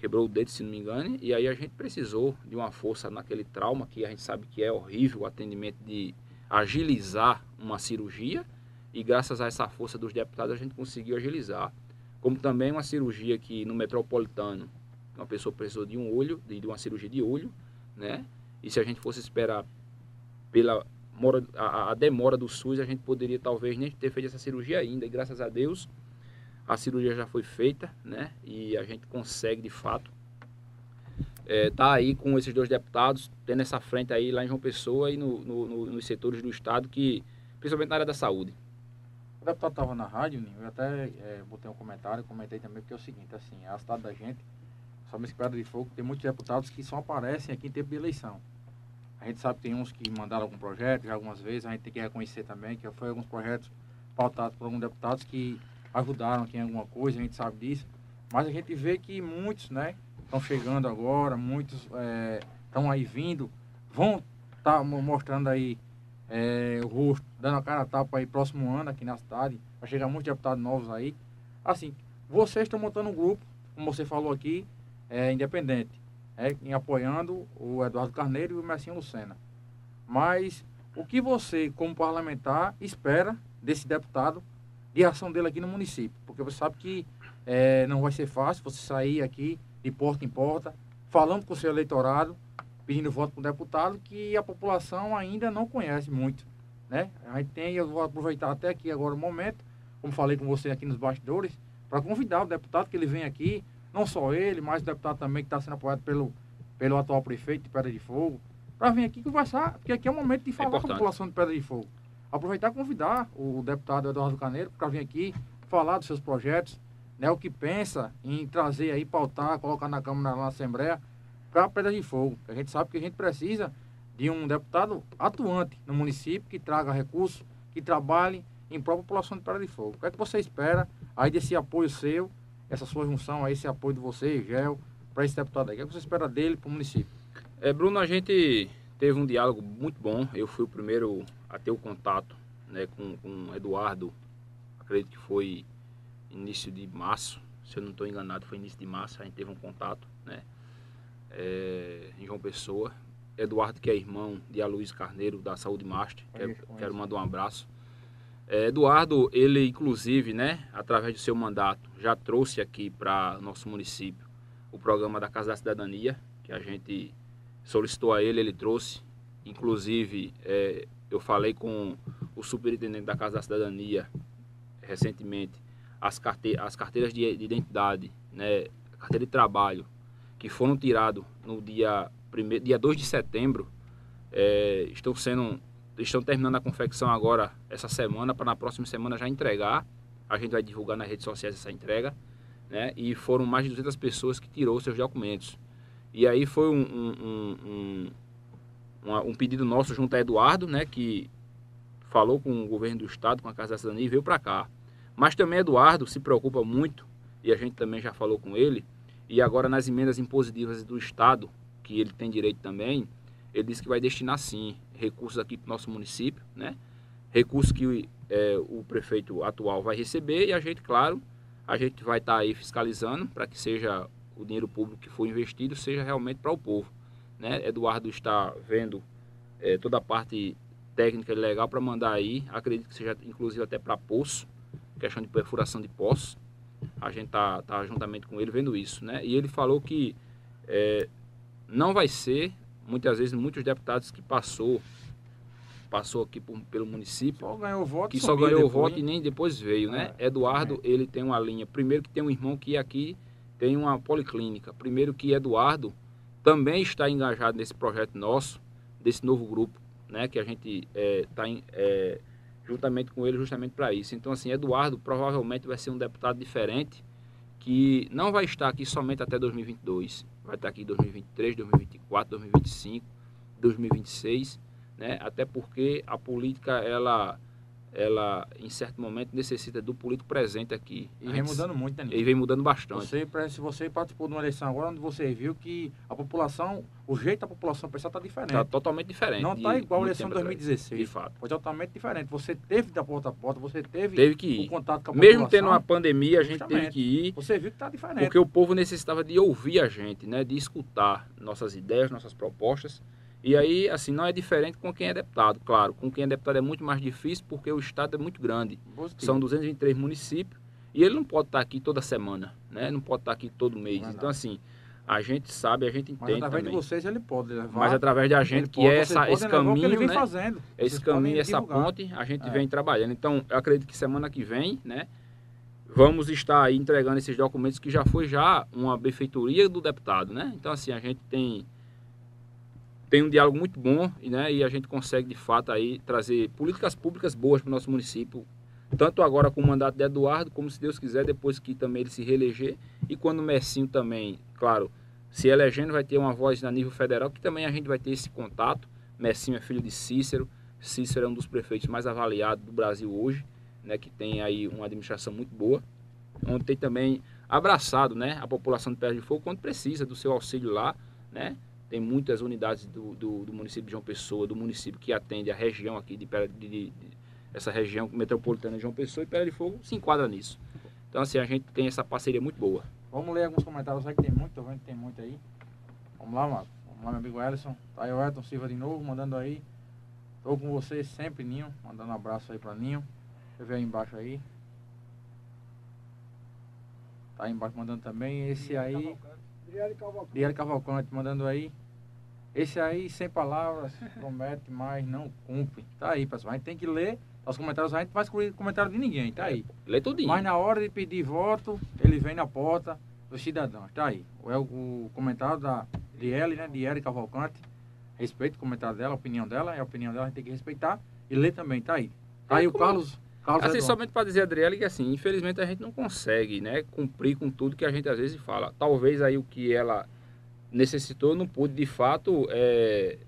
Quebrou o dedo, se não me engano, e aí a gente precisou de uma força naquele trauma, que a gente sabe que é horrível o atendimento de agilizar uma cirurgia, e graças a essa força dos deputados a gente conseguiu agilizar. Como também uma cirurgia que no metropolitano, uma pessoa precisou de um olho, de uma cirurgia de olho, né? E se a gente fosse esperar pela a, demora do SUS, a gente poderia talvez nem ter feito essa cirurgia ainda, e graças a Deus a cirurgia já foi feita, né? E a gente consegue, de fato, é, tá aí com esses dois deputados, tendo essa frente aí lá em João Pessoa e no, no, no, nos setores do Estado, que principalmente na área da saúde. O deputado estava na rádio, eu até é, botei um comentário, comentei também, porque é o seguinte, assim, a cidade da gente, somente Pedra de Fogo, tem muitos deputados que só aparecem aqui em tempo de eleição. A gente sabe que tem uns que mandaram algum projeto, já algumas vezes, a gente tem que reconhecer também que foi alguns projetos pautados por alguns deputados que ajudaram aqui em alguma coisa, a gente sabe disso. Mas a gente vê que muitos, né, estão chegando agora, muitos estão é, aí vindo, vão estar tá mostrando aí é, o rosto, dando a cara a tapa aí próximo ano aqui na cidade. Vai chegar muitos deputados novos aí. Assim, vocês estão montando um grupo, como você falou aqui, é, independente, é, em apoiando o Eduardo Carneiro e o Messinho Lucena. Mas o que você, como parlamentar, espera desse deputado de ação dele aqui no município. Porque você sabe que é, não vai ser fácil você sair aqui de porta em porta, falando com o seu eleitorado, pedindo voto para um deputado que a população ainda não conhece muito. Né? A gente tem, eu vou aproveitar até aqui agora o momento, como falei com você aqui nos bastidores, para convidar o deputado que ele venha aqui, não só ele, mas o deputado também que está sendo apoiado pelo, pelo atual prefeito de Pedra de Fogo, para vir aqui conversar, porque aqui é o momento de é falar é com a população de Pedra de Fogo. Aproveitar e convidar o deputado Eduardo Caneiro para vir aqui falar dos seus projetos, né, o que pensa em trazer aí, pautar, colocar na Câmara, na Assembleia, para Pedra de Fogo. A gente sabe que a gente precisa de um deputado atuante no município, que traga recursos, que trabalhe em prol da população de Pedra de Fogo. O que é que você espera aí desse apoio seu, essa sua junção, aí, esse apoio de você, Gel, para esse deputado aí? O que, é que você espera dele para o município? É, Bruno, a gente teve um diálogo muito bom. Eu fui o primeiro a ter o contato né, com, com o Eduardo, acredito que foi início de março, se eu não estou enganado, foi início de março, a gente teve um contato, né? É, em João Pessoa. Eduardo, que é irmão de Aloysio Carneiro, da Saúde Master, quero, quero mandar um abraço. É, Eduardo, ele inclusive, né, através do seu mandato, já trouxe aqui para nosso município o programa da Casa da Cidadania, que a gente solicitou a ele, ele trouxe. Inclusive, é, eu falei com o superintendente da Casa da Cidadania recentemente, as, carte as carteiras de, de, identidade, né, carteira de trabalho, que foram tiradas no dia, primeiro, dia 2 de setembro, é, estão sendo estão terminando a confecção agora essa semana para na próxima semana já entregar. A gente vai divulgar nas redes sociais essa entrega, né? E foram mais de 200 pessoas que tirou seus documentos. E aí foi um, um, um, um, um pedido nosso junto a Eduardo, né? Que falou com o governo do estado, com a Casa da Cidadania e veio para cá. Mas também Eduardo se preocupa muito, e a gente também já falou com ele, e agora nas emendas impositivas do estado, que ele tem direito também, ele disse que vai destinar sim recursos aqui para o nosso município, né? Recursos que é, o prefeito atual vai receber e a gente, claro, a gente vai estar tá aí fiscalizando para que seja o dinheiro público que for investido seja realmente para o povo. Né? Eduardo está vendo é, toda a parte técnica e legal para mandar aí, acredito que seja inclusive até para poço, questão de perfuração de poços. A gente está tá juntamente com ele vendo isso, né? E ele falou que é, não vai ser, muitas vezes, muitos deputados que passou passou aqui por, pelo município. Só ganhou voto. Que só ganhou depois, voto e nem depois veio, né? É. Eduardo, é. ele tem uma linha. Primeiro que tem um irmão que aqui tem uma policlínica. Primeiro que Eduardo também está engajado nesse projeto nosso, desse novo grupo, né? Que a gente está é, é, juntamente com ele justamente para isso. Então, assim, Eduardo provavelmente vai ser um deputado diferente que não vai estar aqui somente até 2022. Vai estar aqui 2023, 2024, 2025, 2026, né? Até porque a política, ela ela em certo momento necessita do político presente aqui. E vem mudando muito, né? E vem mudando bastante. Você, se você participou de uma eleição agora, onde você viu que a população, o jeito da população pensar está diferente. Está totalmente diferente. Não está igual a eleição de 2016. De fato. Foi totalmente diferente. Você teve da porta a porta, você teve, teve que ir. o contato com a Mesmo tendo uma pandemia, a gente teve que ir. Você viu que está diferente. Porque o povo necessitava de ouvir a gente, né? De escutar nossas ideias, nossas propostas e aí, assim, não é diferente com quem é deputado, claro. Com quem é deputado é muito mais difícil porque o estado é muito grande. Positivo. São 223 municípios e ele não pode estar aqui toda semana, né? Não pode estar aqui todo mês. Então, assim, a gente sabe, a gente entende Mas através também. de vocês ele pode levar. Mas através da gente, que pode, é essa, esse caminho, ele vem né? fazendo. Esse caminho, essa divulgar. ponte, a gente é. vem trabalhando. Então, eu acredito que semana que vem, né? Vamos estar aí entregando esses documentos que já foi já uma benfeitoria do deputado, né? Então, assim, a gente tem tem um diálogo muito bom né, e a gente consegue, de fato, aí, trazer políticas públicas boas para o nosso município, tanto agora com o mandato de Eduardo, como, se Deus quiser, depois que também ele se reeleger, e quando o Messinho também, claro, se elegendo, vai ter uma voz a nível federal, que também a gente vai ter esse contato. Messinho é filho de Cícero, Cícero é um dos prefeitos mais avaliados do Brasil hoje, né, que tem aí uma administração muito boa, onde tem também abraçado né, a população de Pedra de Fogo quando precisa do seu auxílio lá, né, tem muitas unidades do, do, do, município de João Pessoa, do município que atende a região aqui, de, de, de, de essa região metropolitana de João Pessoa, e Pedra de Fogo se enquadra nisso. Então, assim, a gente tem essa parceria muito boa. Vamos ler alguns comentários aí que tem muito, tô vendo que tem muito aí. Vamos lá, Marcos. Vamos lá, meu amigo Ellison. Tá aí o Elton Silva de novo, mandando aí. Tô com você sempre, Ninho. Mandando um abraço aí pra Ninho. Deixa eu ver aí embaixo aí. Tá aí embaixo mandando também. Esse aí. Diário Cavalcante mandando aí. Esse aí, sem palavras, (laughs) promete, mas não cumpre. Tá aí, pessoal. A gente tem que ler os comentários. A gente não faz comentário de ninguém, tá aí. Lê tudinho. Mas na hora de pedir voto, ele vem na porta, dos cidadãos. Tá aí. É o, o comentário da Diele, né? Diele Cavalcante. Respeito o comentário dela, a opinião dela, é a opinião dela, a gente tem que respeitar. E ler também, tá aí. Tá aí o Carlos. Carlos assim, Eduardo. somente para dizer, Adriele, que assim, infelizmente a gente não consegue, né, cumprir com tudo que a gente às vezes fala. Talvez aí o que ela necessitou não pude de fato é,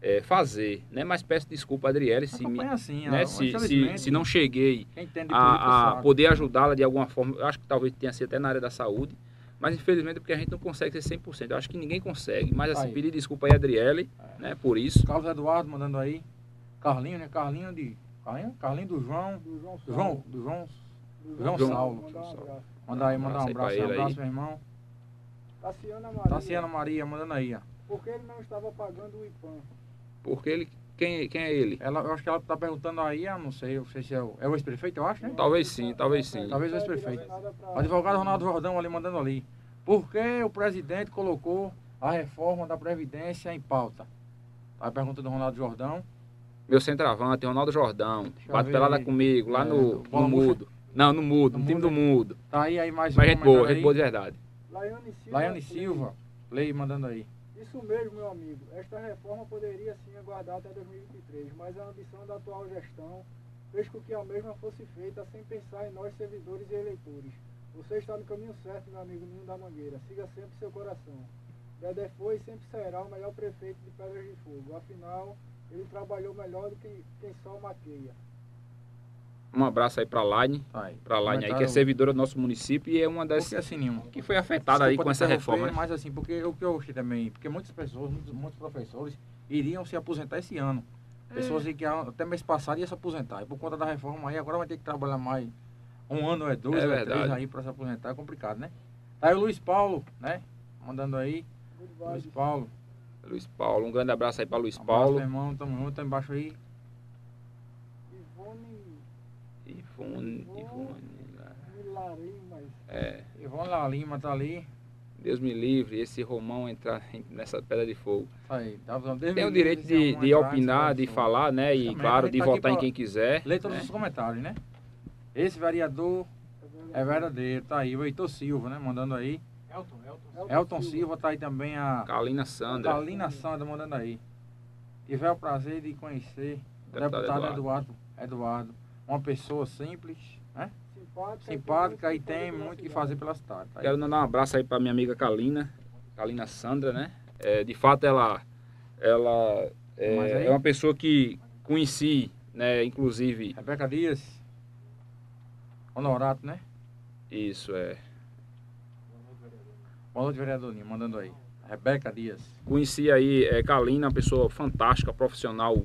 é, fazer, né? Mas peço desculpa, Adriele, se, me, assim, né, se, se, se não cheguei a, a poder ajudá-la de alguma forma. Eu acho que talvez tenha sido até na área da saúde. Mas infelizmente porque a gente não consegue ser 100%. Eu acho que ninguém consegue. Mas assim, Aí. pedir desculpa aí, Adriele, né, por isso. Carlos Eduardo mandando aí. Carlinho, né? Carlinho de. Carlinho, Carlinho do João. Do João. João, do João. Do João Saulo. Saulo. Mandar um abraço. Manda aí, mandar um Abraço um abraço, meu irmão. Tassiana Maria. Tassiana Maria mandando aí, ó. Por que ele não estava pagando o IPAM? Porque ele. Quem, quem é ele? Ela, eu acho que ela tá perguntando aí, eu não sei, eu não sei se é o, é o ex-prefeito, eu acho, né? Talvez sim, talvez sim. Talvez o ex-prefeito. O advogado Ronaldo Jordão ali mandando ali. Por que o presidente colocou a reforma da Previdência em pauta? Tá a pergunta do Ronaldo Jordão. Meu centroavante, Ronaldo Jordão. Bate pelada comigo, lá É, no, no? Mudo. Não, no Mudo, No no time Mudo, do Mudo. Tá aí, aí mais Mas gente boa, gente boa de verdade. Laiane Silva. Laiane Silva, Lei mandando aí. Isso mesmo, meu amigo. Esta reforma poderia sim aguardar até 2023, mas a ambição da atual gestão fez com que a mesma fosse feita sem pensar em nós, servidores e eleitores. Você está no caminho certo, meu amigo Ninho da Mangueira. Siga sempre seu coração. Dedé foi e sempre será o melhor prefeito de Pedras de Fogo. Afinal, ele trabalhou melhor do que quem só maqueia. Um abraço aí pra Laine, pra Laine aí, que é servidora do nosso município e é uma das Porque assim, nenhum. que foi afetada aí com essa reforma. né? Mas assim, porque o que eu achei também, porque muitas pessoas, muitos, muitos professores iriam se aposentar esse ano. É. Pessoas aí que até mês passado iam se aposentar. E por conta da reforma aí, agora vai ter que trabalhar mais um ano, é dois, É ou é três aí para se aposentar, é complicado, né? Tá aí o Luiz Paulo, né? Mandando aí. Luiz. Paulo. Luiz Paulo, um grande abraço aí pra Luiz Abraço, Paulo. meu irmão, tamo junto, tá embaixo aí. Ivone Ivone, Ivone. Milarimas. É, Ivone La Lima tá ali. Deus me livre, esse Romão entrar nessa pedra de fogo. Aí. Tá, Tem o direito de, de opinar, esse de falar, né? E, Também, claro, de tá votar em quem quiser. Lê todos né? os comentários, né? Esse vereador é verdadeiro, tá aí. O Heitor Silva, né? Mandando aí. Elton, Elton Silva tá aí também a Kalina Sandra, Kalina Sandra mandando aí. Tiver o prazer de conhecer o Deputado deputado Eduardo. Eduardo. Uma pessoa simples, né? Simpática, Simpática e tem muito o que cidade. fazer pela cidade. Tá. Quero mandar um abraço aí pra minha amiga Kalina, Kalina Sandra, né? É, de fato, ela, ela Mas aí- é, é uma pessoa que conheci, né? Inclusive, Rebeca Dias. Honorato, né? isso é. Boa noite, vereadorinho, mandando aí. Rebeca Dias. Conheci aí é, Kalina, uma pessoa fantástica, profissional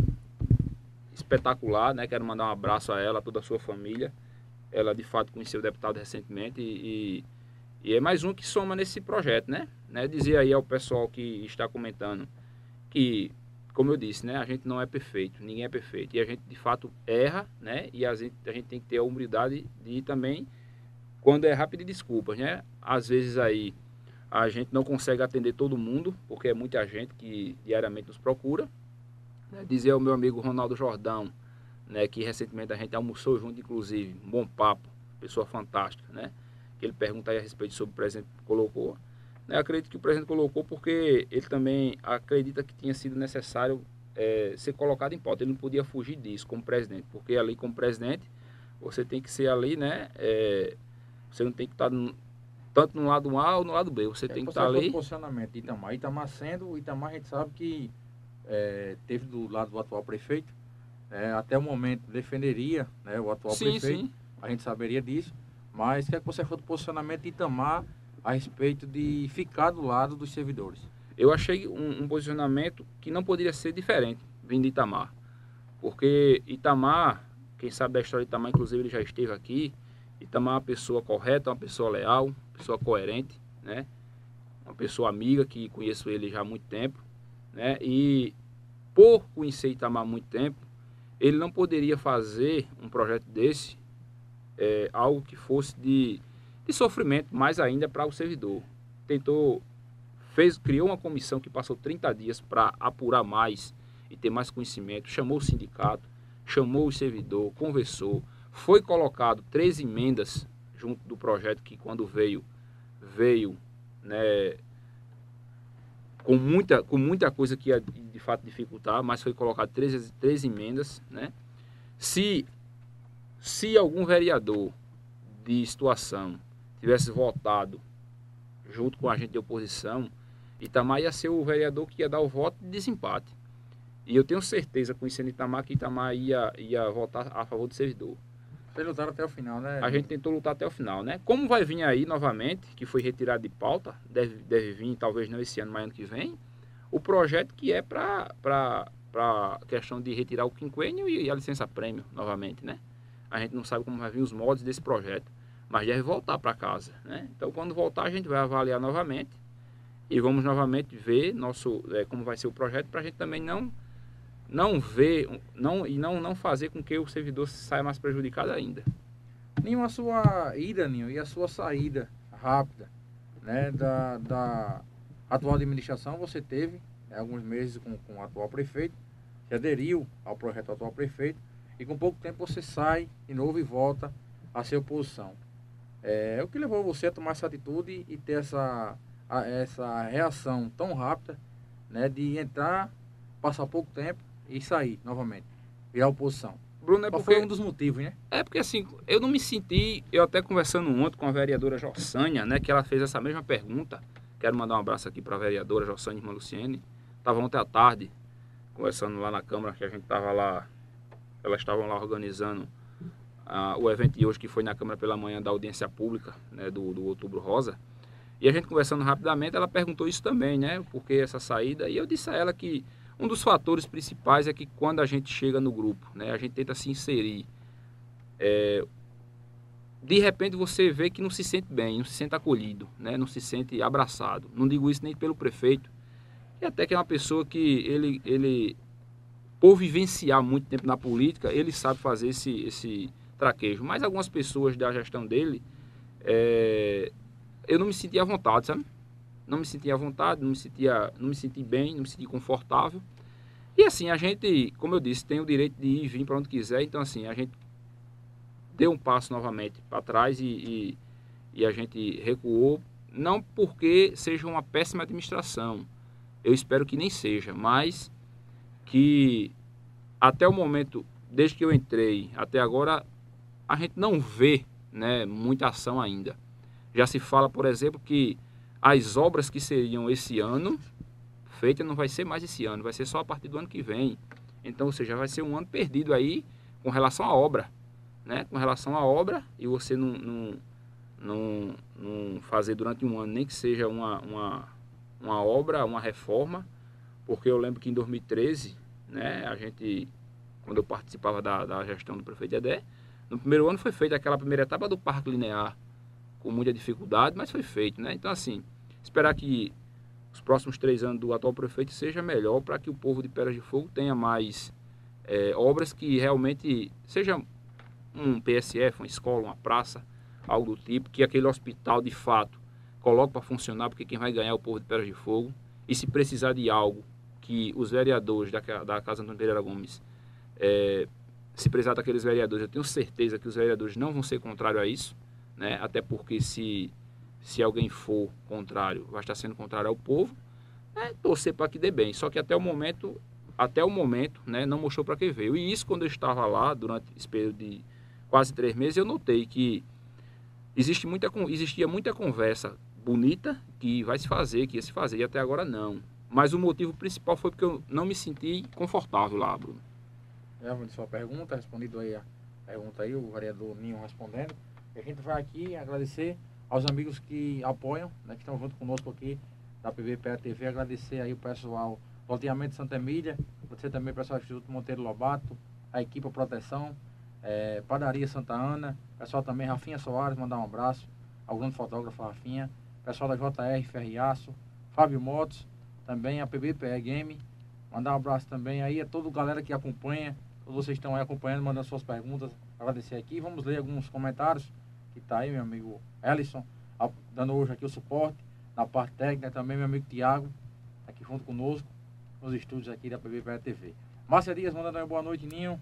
espetacular, né? Quero mandar um abraço a ela, toda a sua família. Ela de fato conheceu o deputado recentemente e, e é mais um que soma nesse projeto, né? né? Dizer aí ao pessoal que está comentando que, como eu disse, né? A gente não é perfeito, ninguém é perfeito. E a gente de fato erra, né? E a gente, a gente tem que ter a humildade de também, quando errar, pedir desculpas, né? Às vezes aí a gente não consegue atender todo mundo, porque é muita gente que diariamente nos procura. Né? Dizer ao meu amigo Ronaldo Jordão, né, que recentemente a gente almoçou junto, inclusive, um bom papo, pessoa fantástica, né? Que ele pergunta aí a respeito sobre o presidente colocou. Né? Acredito que o presidente colocou porque ele também acredita que tinha sido necessário eh, ser colocado em pauta. Ele não podia fugir disso como presidente, porque ali como presidente você tem que ser ali, né? eh, você não tem que estar no- tanto no lado A ou no lado B. Você tem que estar ali. o posicionamento de Itamar. Itamar sendo, o Itamar a gente sabe que é, teve do lado do atual prefeito. é, até o momento defenderia né, o atual Sim, prefeito. sim. A gente saberia disso. Mas quer que você for do posicionamento de Itamar a respeito de ficar do lado dos servidores. Eu achei um, um posicionamento que não poderia ser diferente vindo de Itamar. Porque Itamar, quem sabe da história de Itamar, inclusive ele já esteve aqui. Itamar é uma pessoa correta, uma pessoa leal, pessoa coerente, né? Uma pessoa amiga que conheço ele já há muito tempo, né? E por conhecer Itamar há muito tempo, ele não poderia fazer um projeto desse, é, algo que fosse de, de sofrimento, mais ainda para o servidor. Tentou fez, criou uma comissão que passou 30 dias para apurar mais e ter mais conhecimento, chamou o sindicato, chamou o servidor, conversou, foi colocado três emendas junto do projeto que quando veio veio né, com, muita, com muita coisa que ia de fato dificultar, mas foi colocado três, três emendas. Né? Se, se algum vereador de situação tivesse votado junto com a gente de oposição, Itamar ia ser o vereador que ia dar o voto de desempate. E eu tenho certeza, conhecendo Itamar, que Itamar ia, ia votar a favor do servidor. Vocês lutaram até o final, né? A gente tentou lutar até o final, né? Como vai vir aí novamente, que foi retirado de pauta, deve, deve vir, talvez não esse ano, mas ano que vem, o projeto que é para a questão de retirar o quinquênio e a licença prêmio novamente, né? A gente não sabe como vai vir os modos desse projeto, mas deve voltar para casa, né? Então, quando voltar, a gente vai avaliar novamente e vamos novamente ver nosso, é, como vai ser o projeto para a gente também não não ver não, e não, não fazer com que o servidor saia mais prejudicado ainda. Ninho, a sua ida, Ninho, e a sua saída rápida né, da, da atual administração, você teve né, alguns meses com, com o atual prefeito, que aderiu ao projeto atual prefeito, e com pouco tempo você sai de novo e volta a ser oposição. É, o que levou você a tomar essa atitude e ter essa, a, essa reação tão rápida né, de entrar, passar pouco tempo e sair novamente, virar oposição. Bruno, é Qual porque, foi um dos motivos, né? É porque assim, eu não me senti, eu até conversando ontem com a vereadora Jossânia, né, que ela fez essa mesma pergunta. Quero mandar um abraço aqui para a vereadora Jossânia Irmã Luciene. Estava ontem à tarde, conversando lá na Câmara, que a gente estava lá, elas estavam lá organizando uh, o evento de hoje, que foi na Câmara pela manhã da audiência pública, né, do, do Outubro Rosa. E a gente conversando rapidamente, ela perguntou isso também, né, por que essa saída, e eu disse a ela que um dos fatores principais é que quando a gente chega no grupo, né, a gente tenta se inserir. É, de repente você vê que não se sente bem, não se sente acolhido, né, não se sente abraçado. Não digo isso nem pelo prefeito, e até que é uma pessoa que ele, ele por vivenciar muito tempo na política, ele sabe fazer esse, esse traquejo. Mas algumas pessoas da gestão dele, é, eu não me sentia à vontade, sabe? Não me sentia à vontade, não me sentia, não me senti bem, não me senti confortável. E assim, a gente, como eu disse, tem o direito de ir e vir para onde quiser, então assim, a gente deu um passo novamente para trás e, e, e, a gente recuou, não porque seja uma péssima administração, eu espero que nem seja, mas que até o momento, desde que eu entrei até agora, a gente não vê né, muita ação ainda. Já se fala, por exemplo, que as obras que seriam esse ano, feitas não vai ser mais esse ano, vai ser só a partir do ano que vem. Então, ou seja, vai ser um ano perdido aí com relação à obra. Né? Com relação à obra, e você não, não, não, não fazer durante um ano, nem que seja uma, uma, uma obra, uma reforma, porque eu lembro que em 2013, né, a gente, quando eu participava da, da gestão do prefeito Edé, no primeiro ano foi feita aquela primeira etapa do Parque Linear, com muita dificuldade, mas foi feito, né? Então, assim, esperar que os próximos três anos do atual prefeito seja melhor para que o povo de Pedras de Fogo tenha mais é, obras que realmente seja um PSF, uma escola, uma praça, algo do tipo, que aquele hospital de fato coloque para funcionar, porque quem vai ganhar é o povo de Pedras de Fogo. E se precisar de algo que os vereadores da, da Casa Antônio Pereira Gomes, é, se precisar daqueles vereadores, eu tenho certeza que os vereadores não vão ser contrários a isso né? Até porque se, se alguém for contrário, vai estar sendo contrário ao povo, né? torcer para que dê bem. Só que até o momento, até o momento, né? Não mostrou para que veio. E isso quando eu estava lá, durante esse período de quase três meses, eu notei que existe muita, existia muita conversa bonita que vai se fazer, que ia se fazer, e até agora não. Mas o motivo principal foi porque eu não me senti confortável lá, Bruno. É, sua pergunta, respondido aí a pergunta aí, o vereador Ninho respondendo. A gente vai aqui agradecer aos amigos que apoiam, né, que estão junto conosco aqui da PVPA TV, agradecer aí o pessoal do Alteamento Santa Emília, agradecer também o pessoal do Instituto Monteiro Lobato, a equipe Proteção, é, Padaria Santa Ana, pessoal também Rafinha Soares, mandar um abraço ao grande fotógrafo Rafinha, pessoal da JR Ferriaço, Fábio Motos, também a PBPE Game, mandar um abraço também aí a toda a galera que acompanha, todos vocês estão aí acompanhando, mandando suas perguntas, agradecer aqui, vamos ler alguns comentários que está aí, meu amigo Ellison, dando hoje aqui o suporte, na parte técnica também, meu amigo Tiago, aqui junto conosco, nos estúdios aqui da PBPE TV. Márcia Dias mandando uma boa noite, Ninho,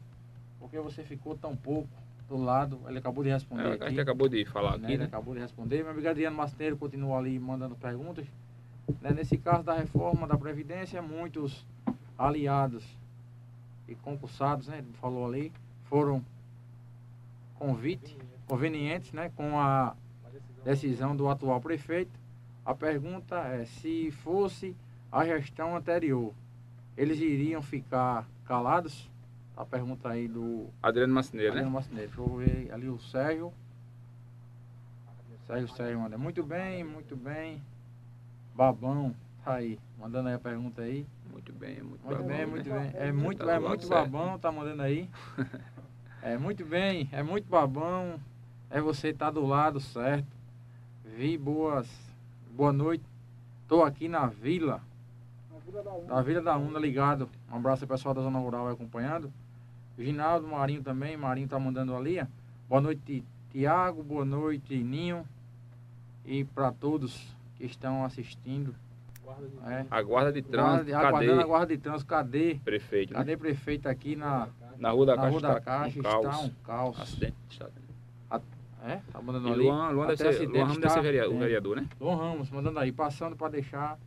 porque você ficou tão pouco do lado, ele acabou de responder É, aqui. a gente acabou de falar né? aqui, Ele né? acabou de responder. Meu amigo Adriano Masteiro continua ali mandando perguntas. Né, Nesse caso da reforma da Previdência, muitos aliados e concursados, né, ele falou ali, foram convite, convenientes né, com a decisão do atual prefeito. A pergunta é se fosse a gestão anterior, eles iriam ficar calados? A pergunta aí do Adriano Macineiro, né? Adriano Marcineiro. Deixa eu ver ali o Sérgio. Sérgio Sérgio manda. Muito bem, muito bem. Babão, tá aí. Mandando aí a pergunta aí. Muito bem, muito, Muito babão, bem, né? muito bem. É muito, Tá é do lado muito babão, tá mandando aí. (laughs) É muito bem, é muito babão. É você tá do lado certo. Vi boas. Boa noite. Tô aqui na vila. Na Vila da Onda. Da Vila da Onda ligado. Um abraço ao pessoal da Zona Rural aí acompanhando. Ginaldo, Marinho também. Marinho tá mandando ali. Boa noite, Tiago. Boa noite, Ninho. E para todos que estão assistindo. É. A guarda de Guarda, trânsito, aguardando a guarda de trânsito. Cadê? Prefeito, né? Cadê prefeito aqui na, Na Rua da na Caixa, Rua da tá Caixa? um Está um caos. Acidente de estado. É? Tá mandando E ali. Luan, Luan, deve ser, Luan Ramos deve ser está- vereador, o é. vereador, né? Luan Ramos, mandando aí. Passando para deixar.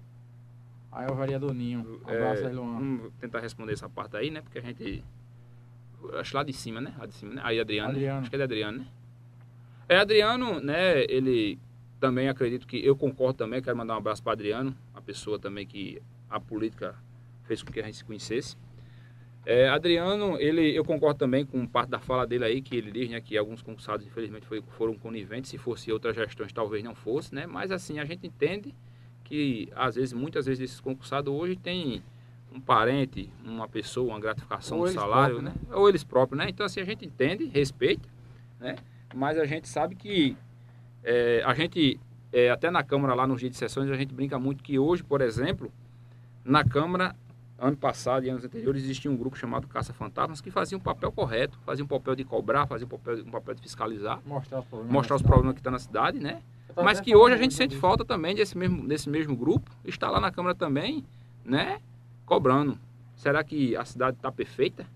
Aí é o vereador Ninho. Um É, abraço aí, Luan. vamos tentar responder essa parte aí, né? Porque a gente. Acho lá de cima, né? Lá de cima, né? Aí Adriano. né? Adriano. Acho que é de Adriano, né? É, Adriano, né? Ele também acredito que. Eu concordo também, quero mandar um abraço para Adriano, a pessoa também que a política fez com que a gente se conhecesse. É, Adriano, ele, eu concordo também com parte da fala dele aí, que ele diz né, que alguns concursados, infelizmente, foi- foram coniventes. Se fosse outras gestões, talvez não fosse, né? Mas assim, a gente entende que, às vezes, muitas vezes, esses concursados hoje têm um parente, uma pessoa, uma gratificação Ou do eles salário, próprios, né? Ou eles próprios, né? Então, assim, a gente entende, respeita, né? Mas a gente sabe que é, a gente, é, até na Câmara, lá nos dias de sessões, a gente brinca muito que hoje, por exemplo, na Câmara, ano passado e anos anteriores, existia um grupo chamado Caça Fantasmas que fazia um papel correto, fazia um papel de cobrar, fazia um papel, um papel de fiscalizar, Mostrar os problemas. mostrar os problemas que estão na cidade, né? Mas que hoje a gente sente falta também desse mesmo, desse mesmo grupo, está lá na Câmara também, né? Cobrando. Será que a cidade está perfeita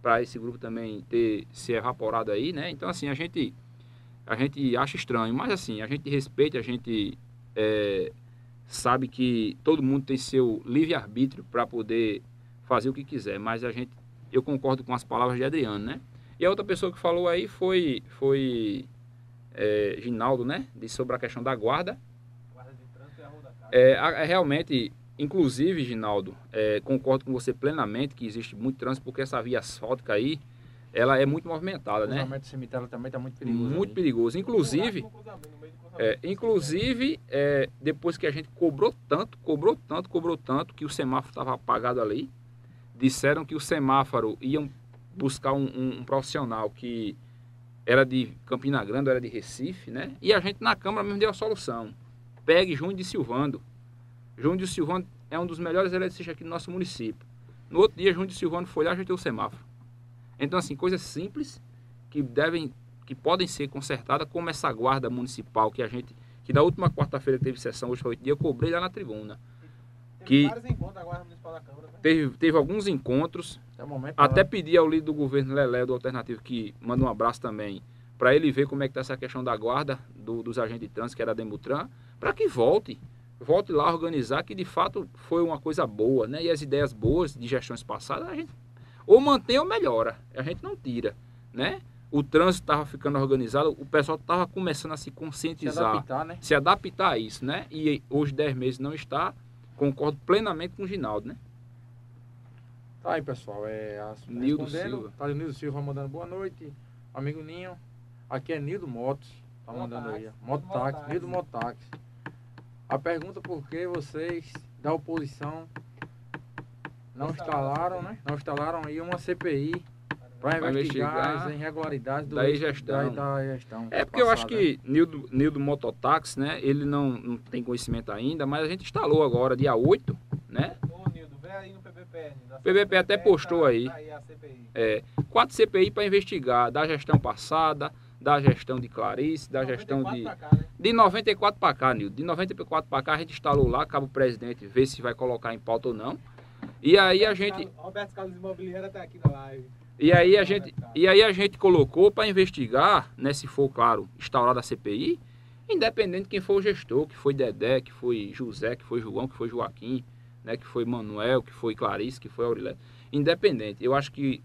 para esse grupo também ter se evaporado aí, né? Então, assim, a gente, a gente acha estranho, mas assim, a gente respeita, a gente é, sabe que todo mundo tem seu livre-arbítrio para poder fazer o que quiser, mas a gente, eu concordo com as palavras de Adriano, né? E a outra pessoa que falou aí foi, foi é, Ginaldo, né? Disse sobre a questão da guarda. É, a- é, realmente, inclusive, Ginaldo, é, concordo com você plenamente que existe muito trânsito, porque essa via asfáltica aí, ela é muito movimentada, O né? cruzamento do cemitério também tá muito perigoso. Muito ali. perigoso. Inclusive, é, inclusive é, depois que a gente cobrou tanto, cobrou tanto, cobrou tanto, que o semáforo estava apagado ali, disseram que o semáforo iam buscar um, um- um profissional que era de Campina Grande, era de Recife, né? E a gente na Câmara mesmo deu a solução. Pegue Júnior de Silvando. Júnior de Silvando é um dos melhores eletricistas aqui do nosso município. No outro dia, Júnior de Silvando foi lá e ajeitou o semáforo. Então, assim, coisas simples que devem, que podem ser consertadas, como essa guarda municipal que a gente, que na última quarta-feira que teve sessão, hoje foi oito dias, eu cobrei lá na tribuna. Que- vários encontros da Guarda Municipal da Câmara, né? Teve, teve alguns encontros, Até o momento. até ela- pedi ao líder do governo Lelé do Alternativo, que manda um abraço também, para ele ver como é que está essa questão da guarda do- dos agentes de trânsito, que era da Demutran, para que volte. Volte lá a organizar, que de fato foi uma coisa boa, né? E as ideias boas de gestões passadas, a gente ou mantém ou melhora. A gente não tira, né? O trânsito estava ficando organizado, o pessoal estava começando a se se conscientizar adaptar, né? se adaptar a isso, né? E hoje, 10 meses, não está. Concordo plenamente com o Ginaldo, né? Tá aí, pessoal. É, as, Nildo Silva. Tá o Nildo Silva mandando boa noite. Amigo Ninho. Aqui é Nildo Motos. Tá mandando aí. Mototáxi. Nildo Mototáxi. A pergunta por que vocês da oposição não instalaram, né? Não instalaram aí uma CPI para Pra investigar, as irregularidades do da gestão. Da, da gestão É porque eu acho passada. que Nildo, Nildo Mototáxi, né? Ele não, não tem conhecimento ainda, mas a gente instalou agora, dia 8, né? Ô, Nildo, vê aí no PBPN. da O PBP até postou tá- aí. tá aí a CPI. É, quatro CPI para investigar da gestão passada, da gestão de Clarice, da gestão 94 de. pra cá, né? De 94 para cá, Nildo. De 94 para cá a gente instalou lá, acaba o presidente ver se vai colocar em pauta ou não. E aí a gente. Roberto Carlos Imobiliária tá aqui na live. E aí a gente, e aí a gente colocou para investigar, né, se for, claro, instaurada a CPI, independente de quem for o gestor, que foi Dedé, que foi José, que foi João, que foi Joaquim, né, que foi Manuel, que foi Clarice, que foi Aurilete. Independente. Eu acho que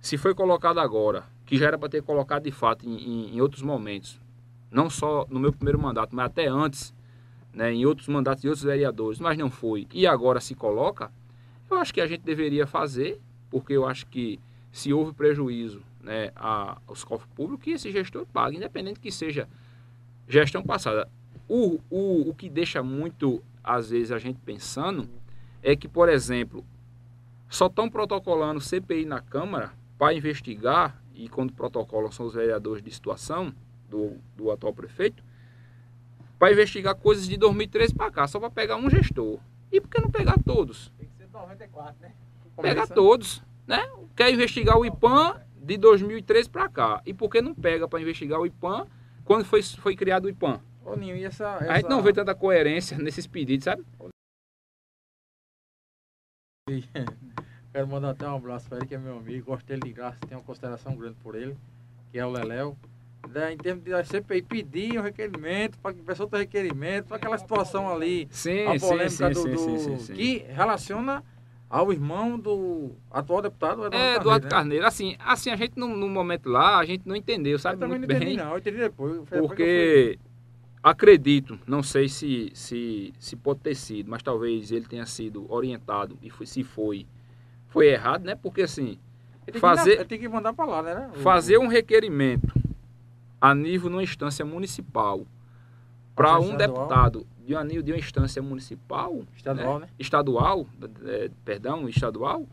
se foi colocado agora, que já era para ter colocado de fato em, em, em, outros momentos, não só no meu primeiro mandato, mas até antes, né, em outros mandatos de outros vereadores, mas não foi, e agora se coloca, eu acho que a gente deveria fazer, porque eu acho que se houve prejuízo né, a, aos cofres públicos, que esse gestor pague, independente que seja gestão passada. O, o, o que deixa muito, às vezes, a gente pensando é que, por exemplo, só estão protocolando CPI na Câmara para investigar, e quando protocolam são os vereadores de situação do, do atual prefeito, para investigar coisas de 2013 para cá, só para pegar um gestor. E por que não pegar todos? Tem que ser 94, né? Pegar todos né? Quer investigar o IPAM de 2013 para cá. E por que não pega para investigar o IPAM quando foi, foi criado o IPAM? Ô, Ninho, e essa, essa... A gente não vê tanta coerência nesses pedidos, sabe? (laughs) Quero mandar até um abraço para ele, que é meu amigo. Gosto dele de graça, tenho uma consideração grande por ele, que é o Leléo. Em termos de CPI, pedir um requerimento, para que a pessoa tenha requerimento, para aquela situação ali, sim, a polêmica sim, do, sim, do sim, que relaciona ao irmão do atual deputado Eduardo, é, Eduardo Carneiro. Né? Carneiro. Assim, assim, a gente no, no, momento lá, a gente não entendeu, sabe? Eu também muito não entendi, bem, não. Eu entendi depois. Porque acredito, não sei se, se, se pode ter sido, mas talvez ele tenha sido orientado e foi, se foi, foi errado, né? Porque assim, fazer, tem que mandar para lá, né? Fazer um requerimento a nível numa instância municipal para um deputado de uma, de uma instância municipal, estadual, né? né? Estadual, é, perdão, estadual,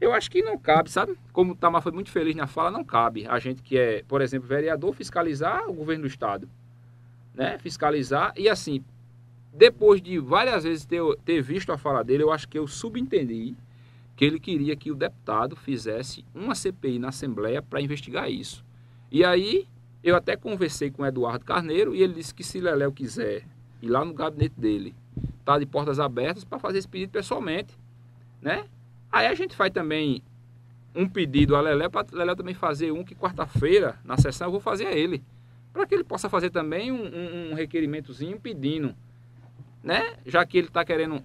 eu acho que não cabe, sabe? Como o Tamar foi muito feliz na fala, não cabe a gente que é, por exemplo, vereador, fiscalizar o governo do estado, né? Fiscalizar e assim, depois de várias vezes ter, ter visto a fala dele, eu acho que eu subentendi que ele queria que o deputado fizesse uma CPI na Assembleia para investigar isso. E aí eu até conversei com o Eduardo Carneiro e ele disse que se Leléo quiser ir lá no gabinete dele, tá de portas abertas para fazer esse pedido pessoalmente, né? Aí a gente faz também um pedido a Leléo para Leléo também fazer um que quarta-feira na sessão eu vou fazer a ele, para que ele possa fazer também um, um, um requerimentozinho pedindo, né? Já que ele está querendo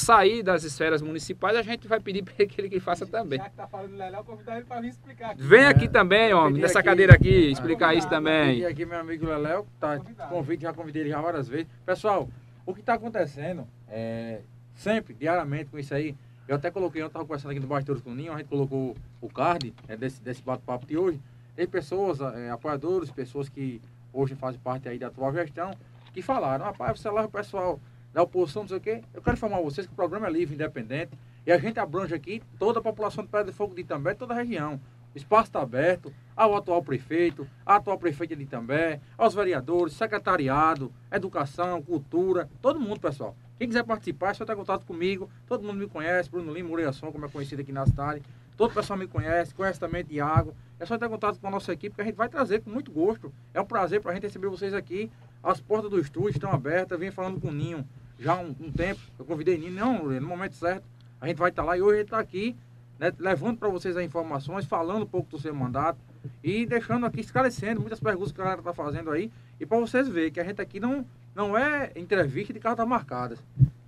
sair das esferas municipais, a gente vai pedir (laughs) para ele que ele faça também. Já que tá falando convidar ele para vir explicar aqui. Vem aqui também, homem, nessa aqui, cadeira aqui, explicar isso também. E aqui meu amigo Leléo, tá convite, já convidei ele já várias vezes. Pessoal, o que está acontecendo é, sempre, diariamente com isso aí, eu até coloquei, eu estava conversando aqui no Bastidores com o Ninho, a gente colocou o card é, desse, desse bate-papo de hoje. Tem pessoas, é, apoiadores, pessoas que hoje fazem parte aí da atual gestão, que falaram, rapaz, você lá o pessoal da oposição, não sei o quê. Eu quero informar vocês que o programa é livre, independente, e a gente abrange aqui toda a população de Pedra de Fogo de Itambé, toda a região. O espaço está aberto ao atual prefeito, à atual prefeita de Itambé, aos vereadores, secretariado, educação, cultura, todo mundo, pessoal. Quem quiser participar, é só ter contato comigo. Todo mundo me conhece, Bruno Lima, Moreiração, como é conhecido aqui na cidade. Todo o pessoal me conhece, conhece também Tiago. É só ter contato com a nossa equipe que a gente vai trazer com muito gosto. É um prazer para a gente receber vocês aqui. As portas do estúdio estão abertas. Vim falando com o Ninho já há um, um tempo. Eu convidei o Ninho, não, no momento certo. A gente vai estar tá lá e hoje ele está aqui, né, levando para vocês as informações, falando um pouco do seu mandato e deixando aqui esclarecendo muitas perguntas que a galera está fazendo aí. E para vocês verem que a gente aqui não, não é entrevista de cartas marcadas.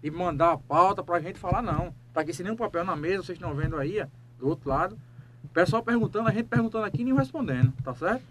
E mandar a pauta para a gente falar, não. Está aqui sem nenhum papel na mesa, vocês estão vendo aí, do outro lado. O pessoal perguntando, a gente perguntando aqui e nem respondendo, tá certo?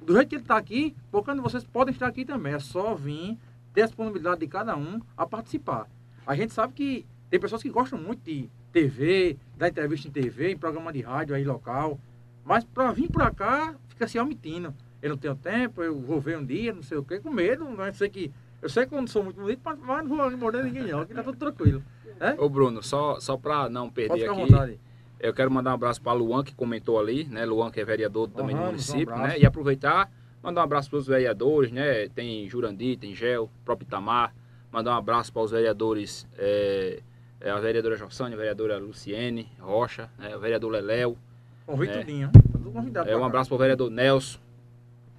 Do jeito que ele está aqui, quando vocês podem estar aqui também. É só vir, ter a disponibilidade de cada um a participar. A gente sabe que tem pessoas que gostam muito de TV, da entrevista em TV, em programa de rádio aí local. Mas para vir para cá, fica se omitindo. Eu não tenho tempo, eu vou ver um dia, não sei o quê, com medo. Não né? sei que, eu sei que quando sou muito bonito, mas não vou morder ninguém não, aqui tá tudo tranquilo. É? Ô Bruno, só, só para não perder aqui, vontade. eu quero mandar um abraço para Luan, que comentou ali, né? Luan, que é vereador também do município, um né? E aproveitar, mandar um abraço para os vereadores, né? Tem Jurandir, tem Gel, próprio Itamar. Mandar um abraço para os vereadores é, é, a vereadora Jossânia, a vereadora Luciene Rocha, né, o vereador Leléo. Convite né, tudinho, convidado. É, um abraço para o vereador Nelson,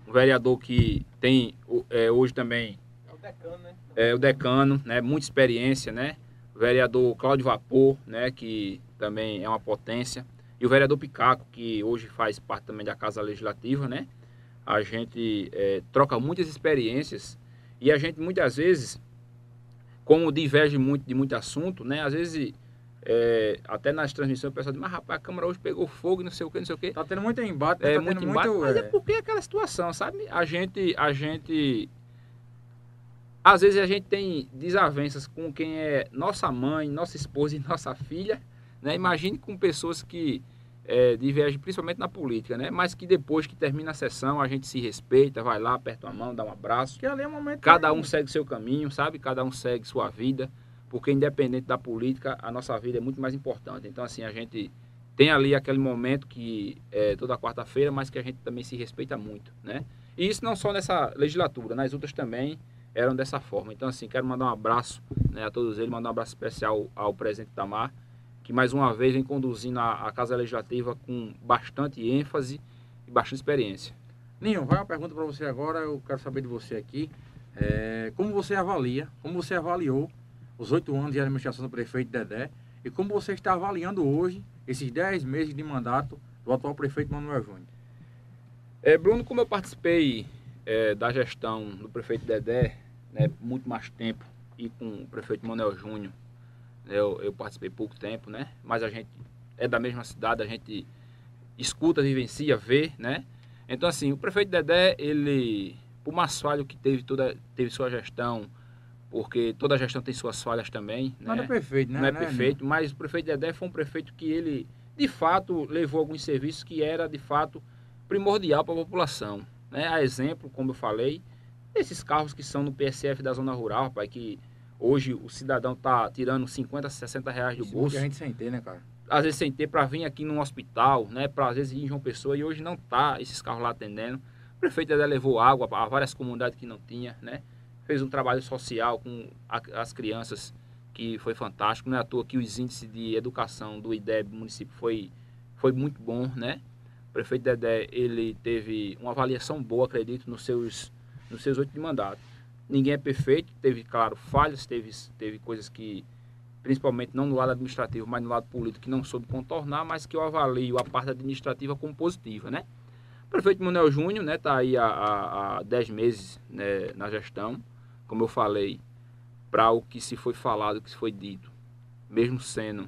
um vereador que tem é, hoje também... É o decano, né? É o decano, né, muita experiência, né? O vereador Cláudio Vapor, né, que também é uma potência. e o vereador Picaco, que hoje faz parte também da Casa Legislativa, né? A gente é, troca muitas experiências e a gente muitas vezes, como diverge muito de muito assunto, né? Às vezes, é, até nas transmissões o pessoal diz, mas rapaz, a Câmara hoje pegou fogo, não sei o que, não sei o que. Tá tendo muito embate, É tá muito embate, muito, mas é é, porque é aquela situação, sabe? A gente, a gente às vezes a gente tem desavenças com quem é nossa mãe, nossa esposa e (laughs) nossa filha, né? Imagine com pessoas que é, divergem, principalmente na política, né? Mas que depois que termina a sessão a gente se respeita, vai lá, aperta uma mão, dá um abraço. que ali é um momento... Cada um segue seu caminho, sabe? Cada um segue sua vida, porque independente da política, a nossa vida é muito mais importante. Então, assim, a gente tem ali aquele momento que é toda quarta-feira, mas que a gente também se respeita muito, né? E isso não só nessa legislatura, nas outras também eram dessa forma. Então, assim, quero mandar um abraço né, a todos eles, mandar um abraço especial ao presidente Tamar, que mais uma vez vem conduzindo a, a Casa Legislativa com bastante ênfase e bastante experiência. Ninho, vai uma pergunta para você agora, eu quero saber de você aqui. É, como você avalia, como você avaliou os oito anos de administração do prefeito Dedé e como você está avaliando hoje esses dez meses de mandato do atual prefeito Manuel Júnior? É, Bruno, como eu participei é, da gestão do prefeito Dedé, né, muito mais tempo, e com o prefeito Manuel Júnior, eu, eu participei pouco tempo, né? Mas a gente é da mesma cidade, a gente escuta, vivencia, vê, né? Então, assim, o prefeito Dedé, ele, por mais falho que teve, toda, teve sua gestão, porque toda gestão tem suas falhas também, né? Não é perfeito, né? não é né, perfeito, mas o prefeito Dedé foi um prefeito que ele, de fato, levou alguns serviços que era, de fato, primordial para a população. Né? A exemplo, como eu falei, esses carros que são no PSF da zona rural, rapaz, que hoje o cidadão tá tirando 50, 60 reais do Isso bolso, muita gente sem ter, né, cara? às vezes sem ter para vir aqui num hospital, né, para às vezes ir em João Pessoa, e hoje não tá esses carros lá atendendo. O prefeito Dedé levou água a várias comunidades que não tinha, né? Fez um trabalho social com a- as crianças que foi fantástico. Não é à toa que os índices de educação do IDEB do município foi, foi muito bom, né? O prefeito Dedé, ele teve uma avaliação boa, acredito, nos seus, nos seus oito de mandato. Ninguém é perfeito, teve, claro, falhas, teve, teve coisas que, principalmente não no lado administrativo, mas no lado político, que não soube contornar, mas que eu avalio a parte administrativa como positiva, né? O prefeito Manuel Júnior, né, tá aí há, há, há 10 meses né, na gestão, como eu falei, para o que se foi falado, o que se foi dito, mesmo sendo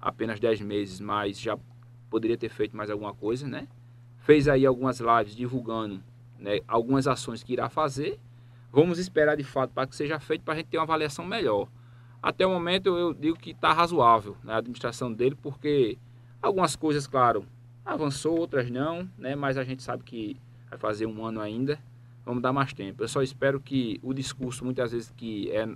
apenas 10 meses, mas já poderia ter feito mais alguma coisa, né? Fez aí algumas lives divulgando né, algumas ações que irá fazer. Vamos esperar de fato para que seja feito para a gente ter uma avaliação melhor. Até o momento eu digo que está razoável né, a administração dele, porque algumas coisas, claro, avançou, outras não, né? Mas a gente sabe que vai fazer um ano ainda. Vamos dar mais tempo. Eu só espero que o discurso, muitas vezes, que é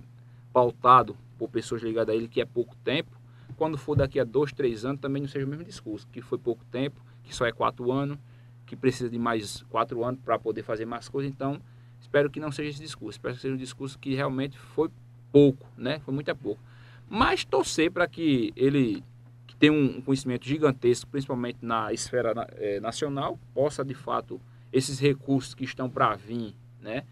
pautado por pessoas ligadas a ele, que é pouco tempo, quando for daqui a dois, três anos, também não seja o mesmo discurso, que foi pouco tempo, que só é quatro anos, que precisa de mais quatro anos para poder fazer mais coisas. Então, espero que não seja esse discurso. Espero que seja um discurso que realmente foi pouco, né? Foi muito a pouco. Mas torcer para que ele, que tem um conhecimento gigantesco, principalmente na esfera eh, nacional, possa de fato esses recursos que estão para vir, né?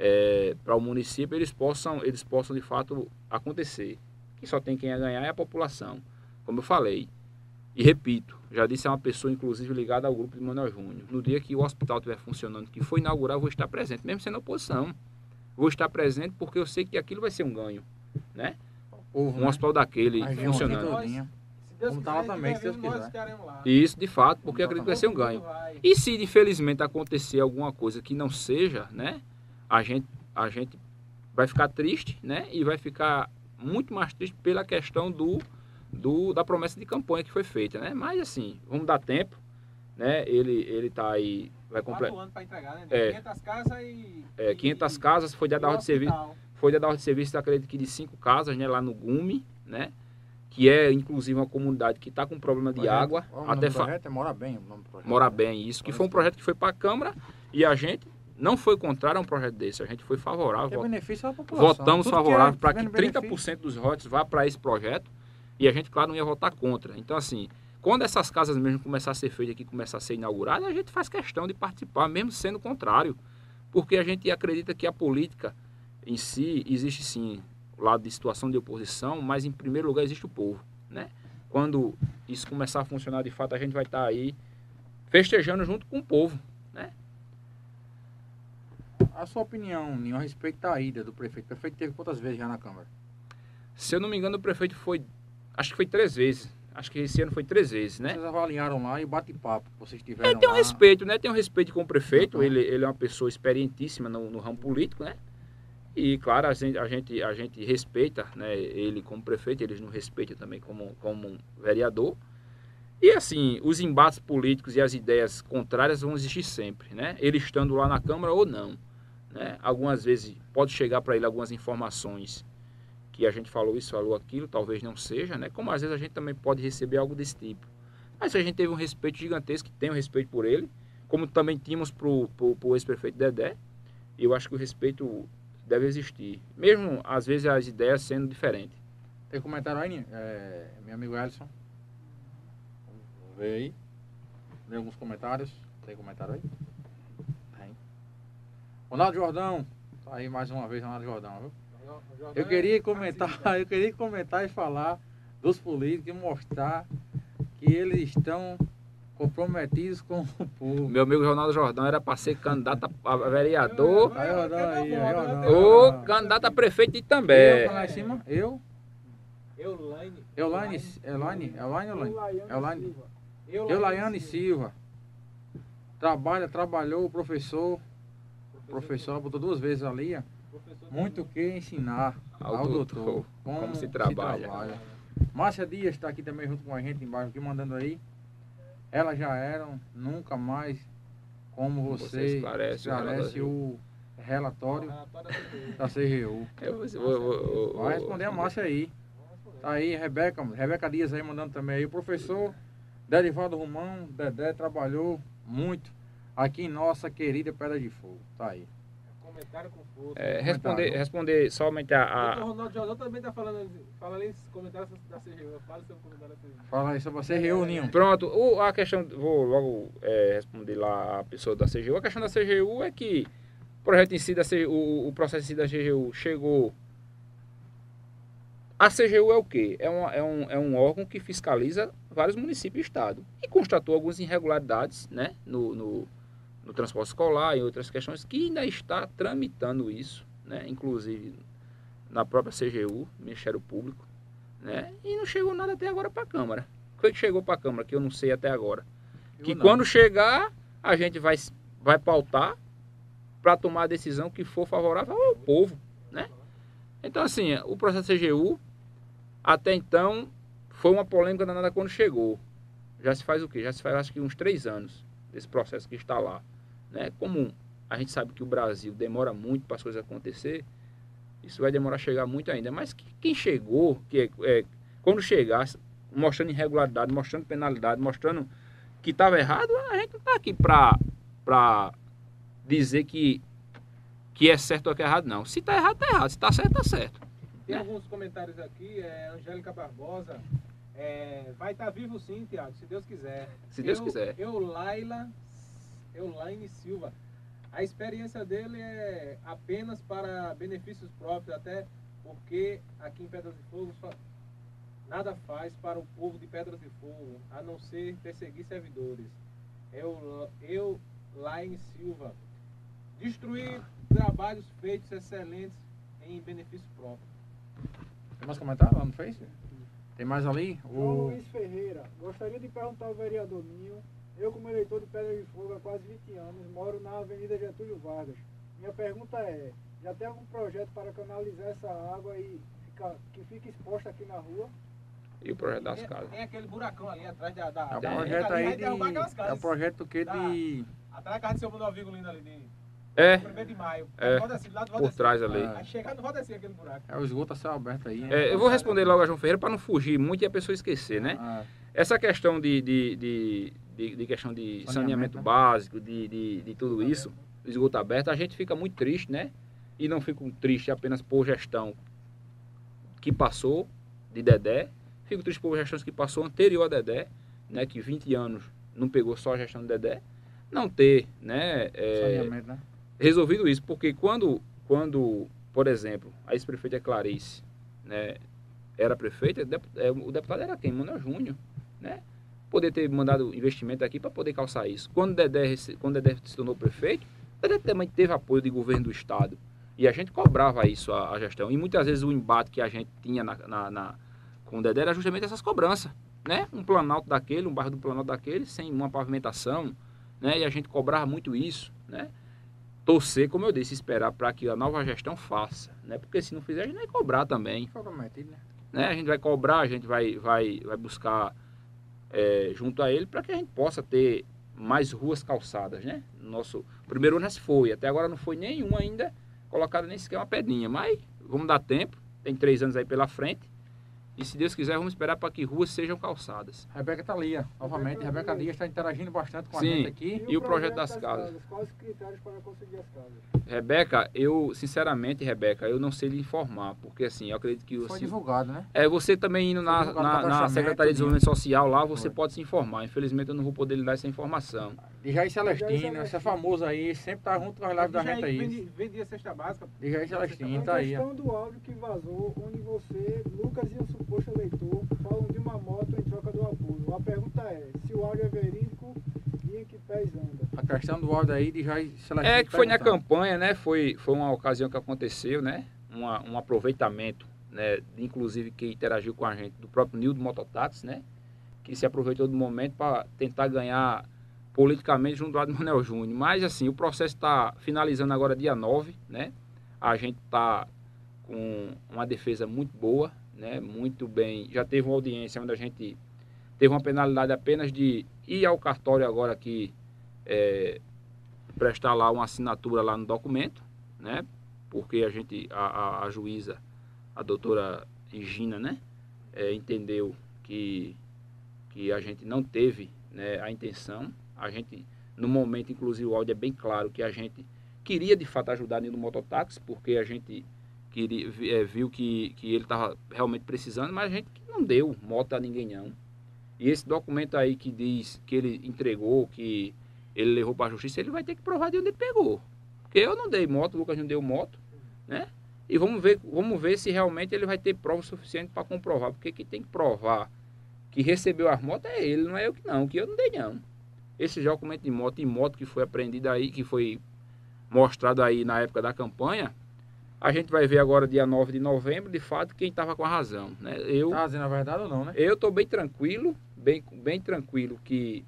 eh, para o município, eles possam, eles possam de fato acontecer. Que só tem quem a ganhar é a população, como eu falei. E repito, já disse a uma pessoa, inclusive, ligada ao grupo de Manuel Júnior. No dia que o hospital estiver funcionando, que foi inaugurar, eu vou estar presente, mesmo sendo oposição. Vou estar presente porque eu sei que aquilo vai ser um ganho, né? Povo, Um né? hospital daquele aqui funcionando. Deus quiser, também, se Deus quiser. E isso, de fato, porque eu acredito que vai ser um ganho. E se infelizmente acontecer alguma coisa que não seja, né? A gente, a gente vai ficar triste, né? E vai ficar muito mais triste pela questão do, do da promessa de campanha que foi feita, né? Mas assim, vamos dar tempo, né? Ele ele tá aí vai Quatro completar anos para entregar, né? É. 500 casas e... é, 500 casas, foi dada a ordem de serviço, foi dada a ordem de serviço, acredito que de cinco casas, né, lá no Gume, né? Que é inclusive uma comunidade que está com problema de Projeto. água, o nome até do fa- projeto? É Mora Bem o nome do projeto. Mora bem, isso, que foi um projeto que foi para a Câmara e a gente não foi contrário a um projeto desse, a gente foi Que é favorável. benefício à população. Votamos Tudo favorável é para que vendo benefício. 30% dos votos vá para esse projeto e a gente, claro, não ia votar contra. Então, assim, quando essas casas mesmo começar a ser feitas aqui, começar a ser inauguradas, a gente faz questão de participar, mesmo sendo contrário, porque a gente acredita que a política em si existe sim o lado de situação de oposição, mas em primeiro lugar existe o povo, né? Quando isso começar a funcionar de fato, a gente vai estar aí festejando junto com o povo, né? A sua opinião, Ninho, a respeito da ida do prefeito. O prefeito teve quantas vezes já na Câmara? Se eu não me engano, o prefeito foi, acho que foi três vezes. Acho que esse ano foi três vezes, né? Vocês avaliaram lá e bate-papo que vocês tiveram Ele tem um lá. respeito, né? Tem um respeito com o prefeito. Uhum. Ele, ele é uma pessoa experientíssima no, no ramo político, né? E, claro, a gente, a gente, a gente respeita né, ele como prefeito, eles nos respeitam também como, como vereador. E, assim, os embates políticos e as ideias contrárias vão existir sempre, né? Ele estando lá na Câmara ou não. Né? Algumas vezes pode chegar para ele algumas informações que a gente falou isso, falou aquilo, talvez não seja, né? Como às vezes a gente também pode receber algo desse tipo. Mas a gente teve um respeito gigantesco, tem um respeito por ele, como também tínhamos pro, pro, ex-prefeito Dedé. Eu acho que o respeito deve existir, mesmo às vezes as ideias sendo diferentes. Tem comentário aí? É, meu amigo Ellison. Vamos ver aí. Lê alguns comentários. Tem comentário aí? Tem. Ronaldo Jordão. Tá aí mais uma vez, Ronaldo Jordão, viu? Eu queria comentar, (laughs) eu queria comentar e falar dos políticos e mostrar que eles estão comprometidos com o povo. Meu amigo Ronaldo Jordão era para ser candidato a vereador Aí, Jordão, aí, aí, Jordão. ou candidato a prefeito de Eu, lá em cima, eu, Eulaine. Elaine, Elaine, Elaine, Elaine. Elaine. Silva. Eu, Laiane Silva. Trabalha, trabalhou, o professor. O professor botou duas vezes ali, ó. Muito o que ensinar Ao ao, doutor, doutor, como se trabalha. Márcia Dias está aqui também junto com a gente embaixo, aqui mandando aí. Elas já eram, nunca mais, como Você você, esclarece o esclarece o relatório da CGU. Eu vou- Vai responder a Márcia aí. Tá aí, Rebeca, Rebeca Dias aí mandando também aí. O professor Derivaldo Romão, Dedé, trabalhou muito aqui em nossa querida Pedra de Fogo. Tá aí. Comentário com força. É, responder, Comentário. responder somente a, O a- Ronaldo Jordão também tá falando, falando esses comentários da CGU. Fala seu comentário da CGU. Fala aí sobre você, reunião. Pronto, o- a questão, vou logo é, responder lá a pessoa da CGU. A questão da CGU é que o projeto em si, da CGU, o, o processo em si da CGU chegou. A CGU é o quê? É, uma- é um, é um órgão que fiscaliza vários municípios e estado. E constatou algumas irregularidades né, no, no, no transporte escolar e outras questões que ainda está tramitando isso, né, inclusive na própria CGU, Ministério Público. Né, e não chegou nada até agora para a Câmara. O que que chegou para a Câmara, que eu não sei até agora? Que Eu não. quando chegar, a gente vai, vai pautar para tomar a decisão que for favorável ao povo, né? Então, assim, o processo CGU, até então, foi uma polêmica danada quando chegou. Já se faz o quê? Já se faz, acho que uns três anos desse processo que está lá. Né? Como a gente sabe que o Brasil demora muito para as coisas acontecer, isso vai demorar a chegar muito ainda. Mas que- quem chegou, que é, é, quando chegar, mostrando irregularidade, mostrando penalidade, mostrando que estava errado, a gente não está aqui para dizer que, que é certo ou que é errado, não. Se está errado, está errado. Se está certo, está certo. Tem alguns comentários aqui, é, Angélica Barbosa. É, vai estar vivo sim, Tiago, se Deus quiser. Se Deus eu, quiser. Eu, Laila, eu, Laine Silva. A experiência dele é apenas para benefícios próprios, até porque aqui em Pedras de Fogo só- nada faz para o povo de Pedras de Fogo, a não ser perseguir servidores. Eu, eu Laine Silva. Destruir trabalhos feitos excelentes em benefício próprio. Tem mais comentário lá no Face? Tem mais ali? João O... Luiz Ferreira, gostaria de perguntar ao vereador Ninho. Eu, como eleitor de Pedra de Fogo há quase 20 anos, moro na Avenida Getúlio Vargas. Minha pergunta é: já tem algum projeto para canalizar essa água e ficar, que fique exposta aqui na rua? E o projeto das tem, casas. tem aquele buracão ali atrás da. da É o Tem. projeto aí de... É o projeto que de... Atrás da casa do seu Bruno Vigolino ali de. É, 1 de maio. É. Do por trás ali. Ah. Aí chegar no Valdeci aquele buraco. É o esgoto a céu aberto aí. né? É, eu vou responder logo a João Ferreira para não fugir muito e a pessoa esquecer, né? Ah, Essa questão de, de, de, de- de questão de Saneamento, saneamento né? básico, de, de, de tudo isso, esgoto aberto, a gente fica muito triste, né? E não fico triste apenas por gestão que passou de Dedé, fico triste por gestões que passou anterior a Dedé, né? Que 20 anos não pegou só a gestão de Dedé, não ter, né? é, saneamento, né? Resolvido isso, porque quando, quando por exemplo, a ex-prefeita Clarice né, era prefeita, dep- é, o deputado era quem? Manuel Júnior. né? Poder ter mandado investimento aqui para poder calçar isso. Quando Dedé, quando Dedé se tornou prefeito, Dedé também teve apoio do governo do Estado. E a gente cobrava isso, a, a gestão. E muitas vezes o embate que a gente tinha na, na, na, com o Dedé era justamente essas cobranças. Né? Um planalto daquele, um bairro do planalto daquele, sem uma pavimentação. Né? E a gente cobrava muito isso. Né? Torcer, como eu disse, esperar para que a nova gestão faça, né? Porque se não fizer, a gente vai cobrar também. Prometido, né? né? A gente vai cobrar, a gente vai, vai, vai buscar é, junto a ele para que a gente possa ter mais ruas calçadas, né? Nosso primeiro ano se foi, até agora não foi nenhum ainda colocado nem sequer uma pedrinha, mas vamos dar tempo, tem três anos aí pela frente e se Deus quiser, vamos esperar para que ruas sejam calçadas. Rebeca está ali, novamente. Rebeca Dias está interagindo bastante com Sim, a gente aqui. E, e o, projeto, projeto das, das casas. casas. Quais os critérios para conseguir as casas? Rebeca, eu, sinceramente, Rebeca, eu não sei lhe informar, porque assim, eu acredito que... Foi divulgado, né? É, você também indo na, na, na Secretaria de Desenvolvimento Social lá, você Foi. pode se informar. Infelizmente, eu não vou poder lhe dar essa informação. De Jair Celestino, esse é famoso aí, sempre tá junto com as lives da gente aí. Vendia cesta básica. De Jair Celestino, tá aí. A questão do áudio que vazou, onde você, Lucas e o suposto eleitor falam de uma moto em troca do apoio. A pergunta é, se o áudio é verídico e em que pés anda? A questão do áudio aí de Jair Celestino. É que foi na campanha, né? Foi, foi uma ocasião que aconteceu, né? Uma, um aproveitamento, né? Inclusive quem interagiu com a gente, do próprio Nildo Mototáxi, né? Que se aproveitou do momento para tentar ganhar politicamente junto ao Manuel Júnior. Mas, assim, o processo está finalizando agora dia 9, né? A gente está com uma defesa muito boa, né? Muito bem. Já teve uma audiência onde a gente teve uma penalidade apenas de ir ao cartório agora aqui é, prestar lá uma assinatura lá no documento, né? Porque a gente, a, a, a juíza, a doutora Regina, né? É, entendeu que, que a gente não teve né, a intenção a gente, no momento, inclusive, o áudio é bem claro que a gente queria, de fato, ajudar no mototáxi, porque a gente queria, é, viu que, que ele estava realmente precisando, mas a gente não deu moto a ninguém, não. E esse documento aí que diz que ele entregou, que ele levou para a justiça, ele vai ter que provar de onde ele pegou. Porque eu não dei moto, o Lucas não deu moto, né? E vamos ver, vamos ver se realmente ele vai ter prova suficiente para comprovar. Porque quem tem que provar que recebeu as motos é ele, não é eu que não, que eu não dei não. Esse documento de moto e moto que foi apreendido aí, que foi mostrado aí na época da campanha, a gente vai ver agora, dia 9 de novembro, de fato, quem estava com a razão. Né? Eu, tá dizendo a verdade ou não, né? Eu estou bem tranquilo, bem, bem tranquilo que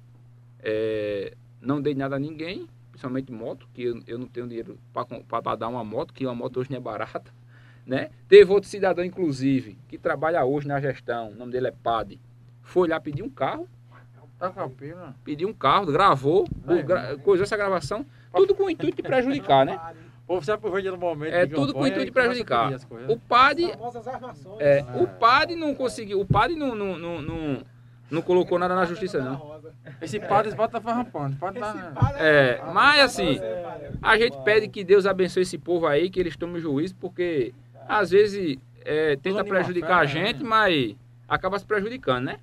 é, não dei nada a ninguém, principalmente moto, que eu, eu não tenho dinheiro para dar uma moto, que uma moto hoje não é barata. Né? Teve outro cidadão, inclusive, que trabalha hoje na gestão, o nome dele é Pade, foi lá pedir um carro, Tá. Pediu um carro, gravou, é, gra coisou essa gravação, tudo com o intuito de prejudicar, né? O povo se aproveita no momento. É tudo com o intuito de prejudicar. O padre. É, é, o padre não conseguiu. O padre não, não, não, não, não colocou nada na justiça, não. Esse padre bota farrampando. Tá, é, mas assim, a gente pede que Deus abençoe esse povo aí, que eles tomem juízo, porque às vezes é, tenta prejudicar a gente, mas acaba se prejudicando, né?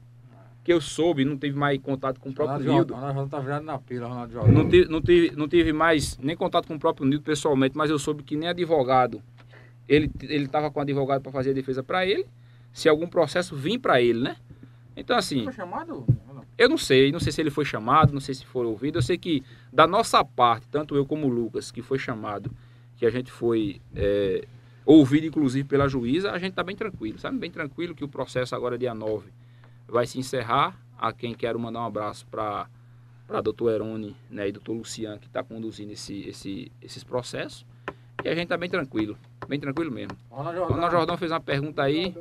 Que eu soube, não tive mais contato com o próprio Ronaldo Nildo. Ronaldo tá virado na pila, Ronaldo Jordan. Não tive, não, tive, não tive mais nem contato com o próprio Nildo pessoalmente, mas eu soube que nem advogado, ele estava com advogado para fazer a defesa para ele, se algum processo vir para ele, né? Então assim... Foi chamado? Eu não sei, não sei se ele foi chamado, não sei se foi ouvido. Eu sei que da nossa parte, tanto eu como o Lucas, que foi chamado, que a gente foi é, ouvido inclusive pela juíza, a gente está bem tranquilo, sabe? Bem tranquilo que o processo agora é dia 9 vai se encerrar. A quem quero mandar um abraço para para doutor Erone né, e doutor Luciano, que está conduzindo esse, esse, esses processos. E a gente está bem tranquilo, bem tranquilo mesmo. O Ronaldo Jordão fez uma pergunta aí.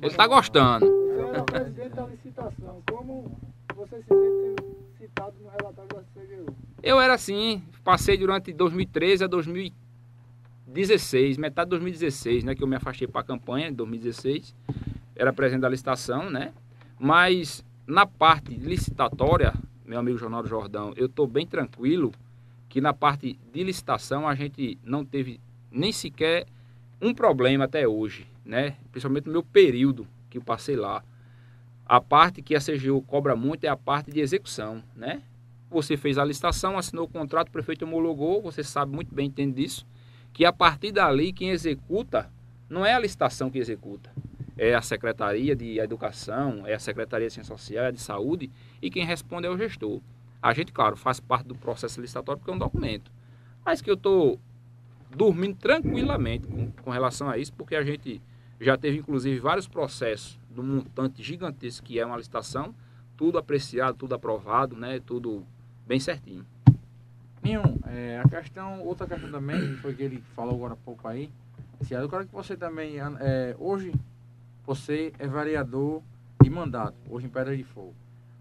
Ele está gostando. Você é presidente da licitação. Como você se sente citado no relatório da CGU? Eu era assim, passei durante 2013 a 2016, metade de 2016, né, que eu me afastei para a campanha, em 2016 era presente da licitação, né? Mas na parte licitatória, meu amigo Jornal Jordão, eu estou bem tranquilo que na parte de licitação a gente não teve nem sequer um problema até hoje, né? Principalmente no meu período que eu passei lá. A parte que a CGU cobra muito é a parte de execução, né? Você fez a licitação, assinou o contrato, o prefeito homologou, você sabe muito bem, entende disso, que a partir dali quem executa não é a licitação que executa, é a Secretaria de Educação, é a Secretaria de Ciência Social, é de Saúde, e quem responde é o gestor. A gente, claro, faz parte do processo licitatório porque é um documento. Mas que eu estou dormindo tranquilamente com, com, relação a isso, porque a gente já teve, inclusive, vários processos do montante gigantesco que é uma licitação, tudo apreciado, tudo aprovado, né? Tudo bem certinho. Nenhum. É, a questão, outra questão também, foi que ele falou agora há pouco aí. Se eu quero que você também, é, hoje, você é vereador de mandato, hoje em Pedra de Fogo.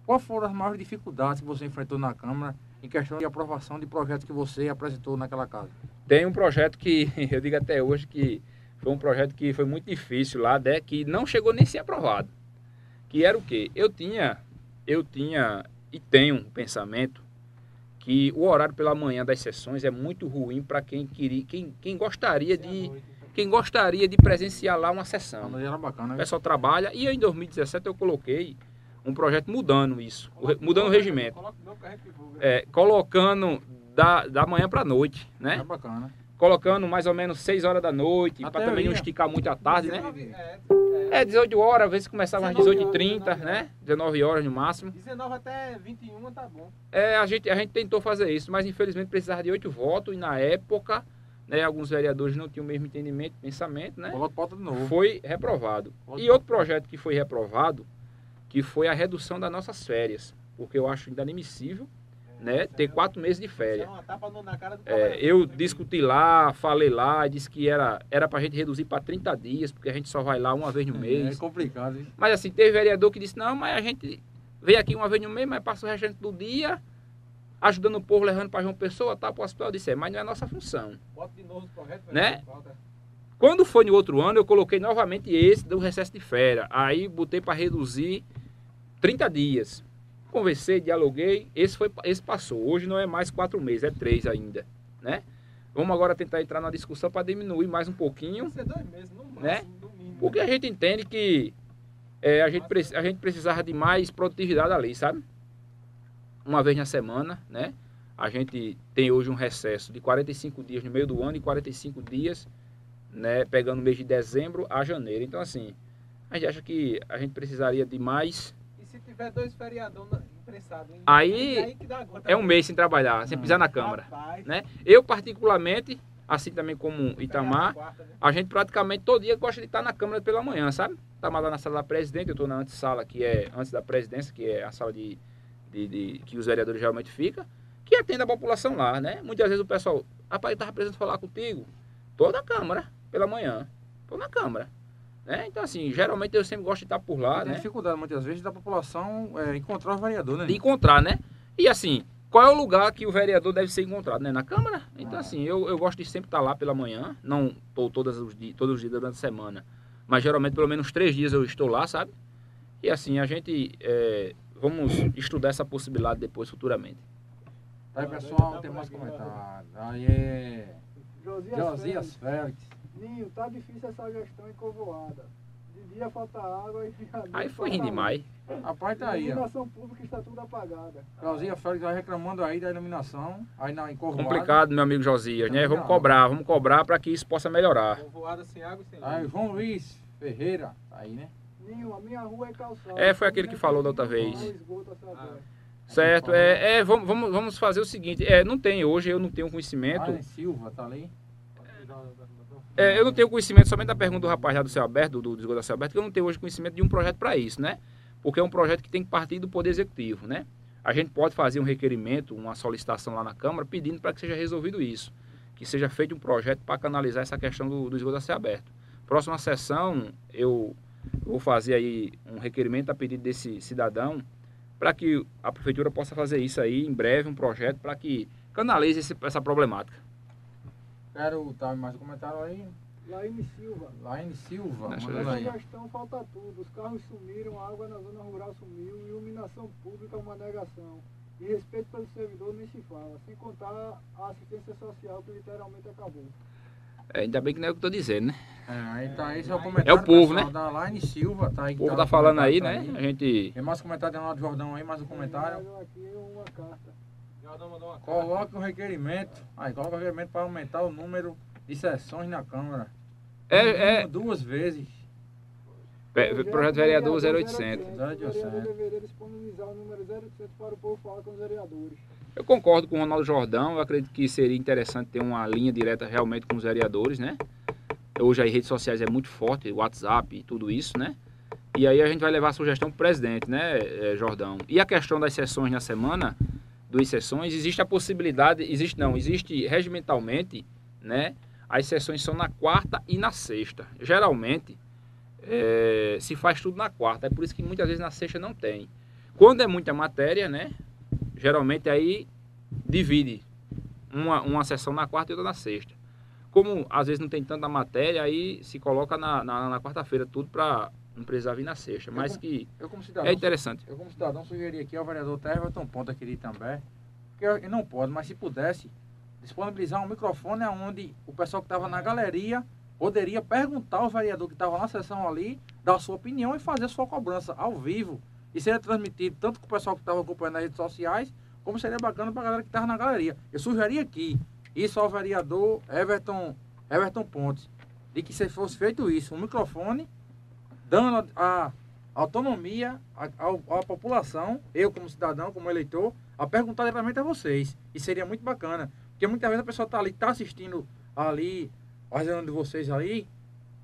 Quais foram as maiores dificuldades que você enfrentou na Câmara em questão de aprovação de projetos que você apresentou naquela casa? Tem um projeto que, (laughs) eu digo até hoje que foi um projeto que foi muito difícil lá, né, que não chegou nem a ser aprovado. Que era o quê? Eu tinha, eu tinha e tenho um pensamento que o horário pela manhã das sessões é muito ruim para quem queria, quem, quem gostaria de quem gostaria de presenciar lá uma sessão. Era bacana, o pessoal trabalha e em 2017 eu coloquei um projeto mudando isso, mudando o regimento. É, colocando da, da manhã para a noite, né? É bacana. Colocando mais ou menos 6 horas da noite, para também não esticar muito a tarde, né? É, 18 horas, às vezes começava às 18h30, né? 19 horas no máximo. 19 até 21 tá bom. É, a gente, a gente tentou fazer isso, mas infelizmente precisava de 8 votos e na época, né, alguns vereadores não tinham o mesmo entendimento, pensamento, né? Coloca de novo. Foi reprovado. e outro projeto que foi reprovado, que foi a redução das nossas férias, porque eu acho inadmissível né, ter quatro meses de férias. É, eu discuti lá, falei lá, disse que era era para a gente reduzir para 30 dias, porque a gente só vai lá uma vez no é, mês. É complicado, hein? Mas assim, teve vereador que disse, não, mas a gente vem aqui uma vez no mês, mas passa o restante do dia ajudando o povo, levando para João Pessoa, tá, para o hospital. Eu disse, é, mas não é nossa função. Bota de novo correto, né? Quando foi no outro ano, eu coloquei novamente esse do recesso de férias. Aí botei para reduzir 30 dias conversei, dialoguei, esse, foi, esse passou. Hoje não é mais quatro meses, é três ainda, né? Vamos agora tentar entrar na discussão para diminuir mais um pouquinho. Vai ser dois meses, no máximo, né? no mínimo. Porque a gente entende que é, a, gente, a gente precisava de mais produtividade ali, sabe? Uma vez na semana, né? A gente tem hoje um recesso de 45 dias no meio do ano e 45 dias, né? Pegando o mês de dezembro a janeiro. Então, assim, a gente acha que a gente precisaria de mais se tiver dois feriadão imprensados. Aí, aí é um mês sem trabalhar, sem pisar na Câmara. Rapaz. Né? Eu, particularmente, assim também como Itamar, né? a gente praticamente todo dia gosta de estar na Câmara pela manhã, sabe? Estamos tá lá na sala da presidente, eu estou na antessala, que é antes da presidência, que é a sala de, de, de, que os vereadores geralmente ficam, que atende a população lá, né? Muitas vezes o pessoal, rapaz, eu estava presente falar contigo. Estou na Câmara, pela manhã. Estou na Câmara. Né? Então, assim, geralmente eu sempre gosto de estar por lá. Tem né? dificuldade muitas vezes da população é, encontrar o vereador, né? De encontrar, né? E assim, qual é o lugar que o vereador deve ser encontrado? Né? Na Câmara? Então, ah. assim, eu, eu gosto de sempre estar lá pela manhã. Não estou todos os, dias, todos os dias durante a semana. Mas geralmente, pelo menos três dias eu estou lá, sabe? E assim, a gente é, vamos estudar essa possibilidade depois, futuramente. Aí, pessoal, tem mais comentários. Aí é. Josias, Josias Félix. Ninho, tá difícil essa gestão em Covoada. De dia falta água e Aí foi rindo demais. Rapaz, tá aí. A iluminação pública está tudo apagada. Josias Félix vai reclamando aí da iluminação, aí na, em. Complicado, meu amigo Josias, né? Vamos cobrar, vamos cobrar para que isso possa melhorar. Covoada sem água e sem Aí, João Luiz Ferreira, tá aí, né? Ninho, a minha rua é calçada. É, foi aquele que falou da outra vez. Ah. Certo, é, é vamos, vamos, vamos fazer o seguinte, é, não tem hoje, eu não tenho conhecimento. Silva, tá ali? É, eu não tenho conhecimento somente da pergunta do rapaz lá do Céu Aberto, do, do Esgoto da Céu Aberto, que eu não tenho hoje conhecimento de um projeto para isso, né? Porque é um projeto que tem que partir do Poder Executivo, né? A gente pode fazer um requerimento, uma solicitação lá na Câmara, pedindo para que seja resolvido isso. Que seja feito um projeto para canalizar essa questão do, do esgoto a céu aberto. Próxima sessão, eu vou fazer aí um requerimento a pedido desse cidadão para que a prefeitura possa fazer isso aí em breve, um projeto para que canalize esse, essa problemática. Quero dar mais um comentário aí. Laine Silva. Laine Silva. Nessa gestão falta tudo. Os carros sumiram, a água na zona rural sumiu, iluminação pública é uma negação. E respeito pelo servidor nem se fala. Sem contar a assistência social que literalmente acabou. É, ainda bem que não é o que eu tô dizendo, né? É, aí tá, esse é o comentário é o povo, né? da Laine Silva, tá aí. O povo tá, tá falando aí, né? A gente... Tem mais comentário do Jordão aí, mais um comentário. Aqui uma carta. Coloque o um requerimento. Aí, coloca o requerimento para aumentar o número de sessões na Câmara. É, é... Duas vezes. Projeto, projeto vereador 0800. 0800. O vereador deveria disponibilizar o número 0800 para o povo falar com os vereadores. Eu concordo com o Ronaldo Jordão, eu acredito que seria interessante ter uma linha direta realmente com os vereadores, né? Hoje as redes sociais é muito forte, WhatsApp e tudo isso, né? E aí a gente vai levar a sugestão para o presidente, né, eh, Jordão? E a questão das sessões na semana, duas sessões, existe a possibilidade, existe não, existe regimentalmente, né? As sessões são na quarta e na sexta. Geralmente, é, se faz tudo na quarta. É por isso que muitas vezes na sexta não tem. Quando é muita matéria, né? Geralmente aí divide uma, uma sessão na quarta e outra na sexta. Como às vezes não tem tanta matéria, aí se coloca na, na, na quarta-feira tudo para não precisar vir na sexta. Mas como, que cidadão, é interessante. Eu como cidadão sugeri aqui ao vereador Everton Ponta aqui também, que ele não pode, mas se pudesse, disponibilizar um microfone onde o pessoal que estava na galeria poderia perguntar ao vereador que estava na sessão ali, dar a sua opinião e fazer a sua cobrança ao vivo. E seria transmitido tanto com o pessoal que estava acompanhando nas redes sociais, como seria bacana para a galera que estava na galeria. Eu sugeri aqui, isso ao vereador Everton, Everton Pontes, de que se fosse feito isso, um microfone, dando a, autonomia à, à, população, eu como cidadão, como eleitor, a perguntar diretamente a vocês. E seria muito bacana. Porque muitas vezes a pessoa está ali, está assistindo ali fazendo de vocês aí,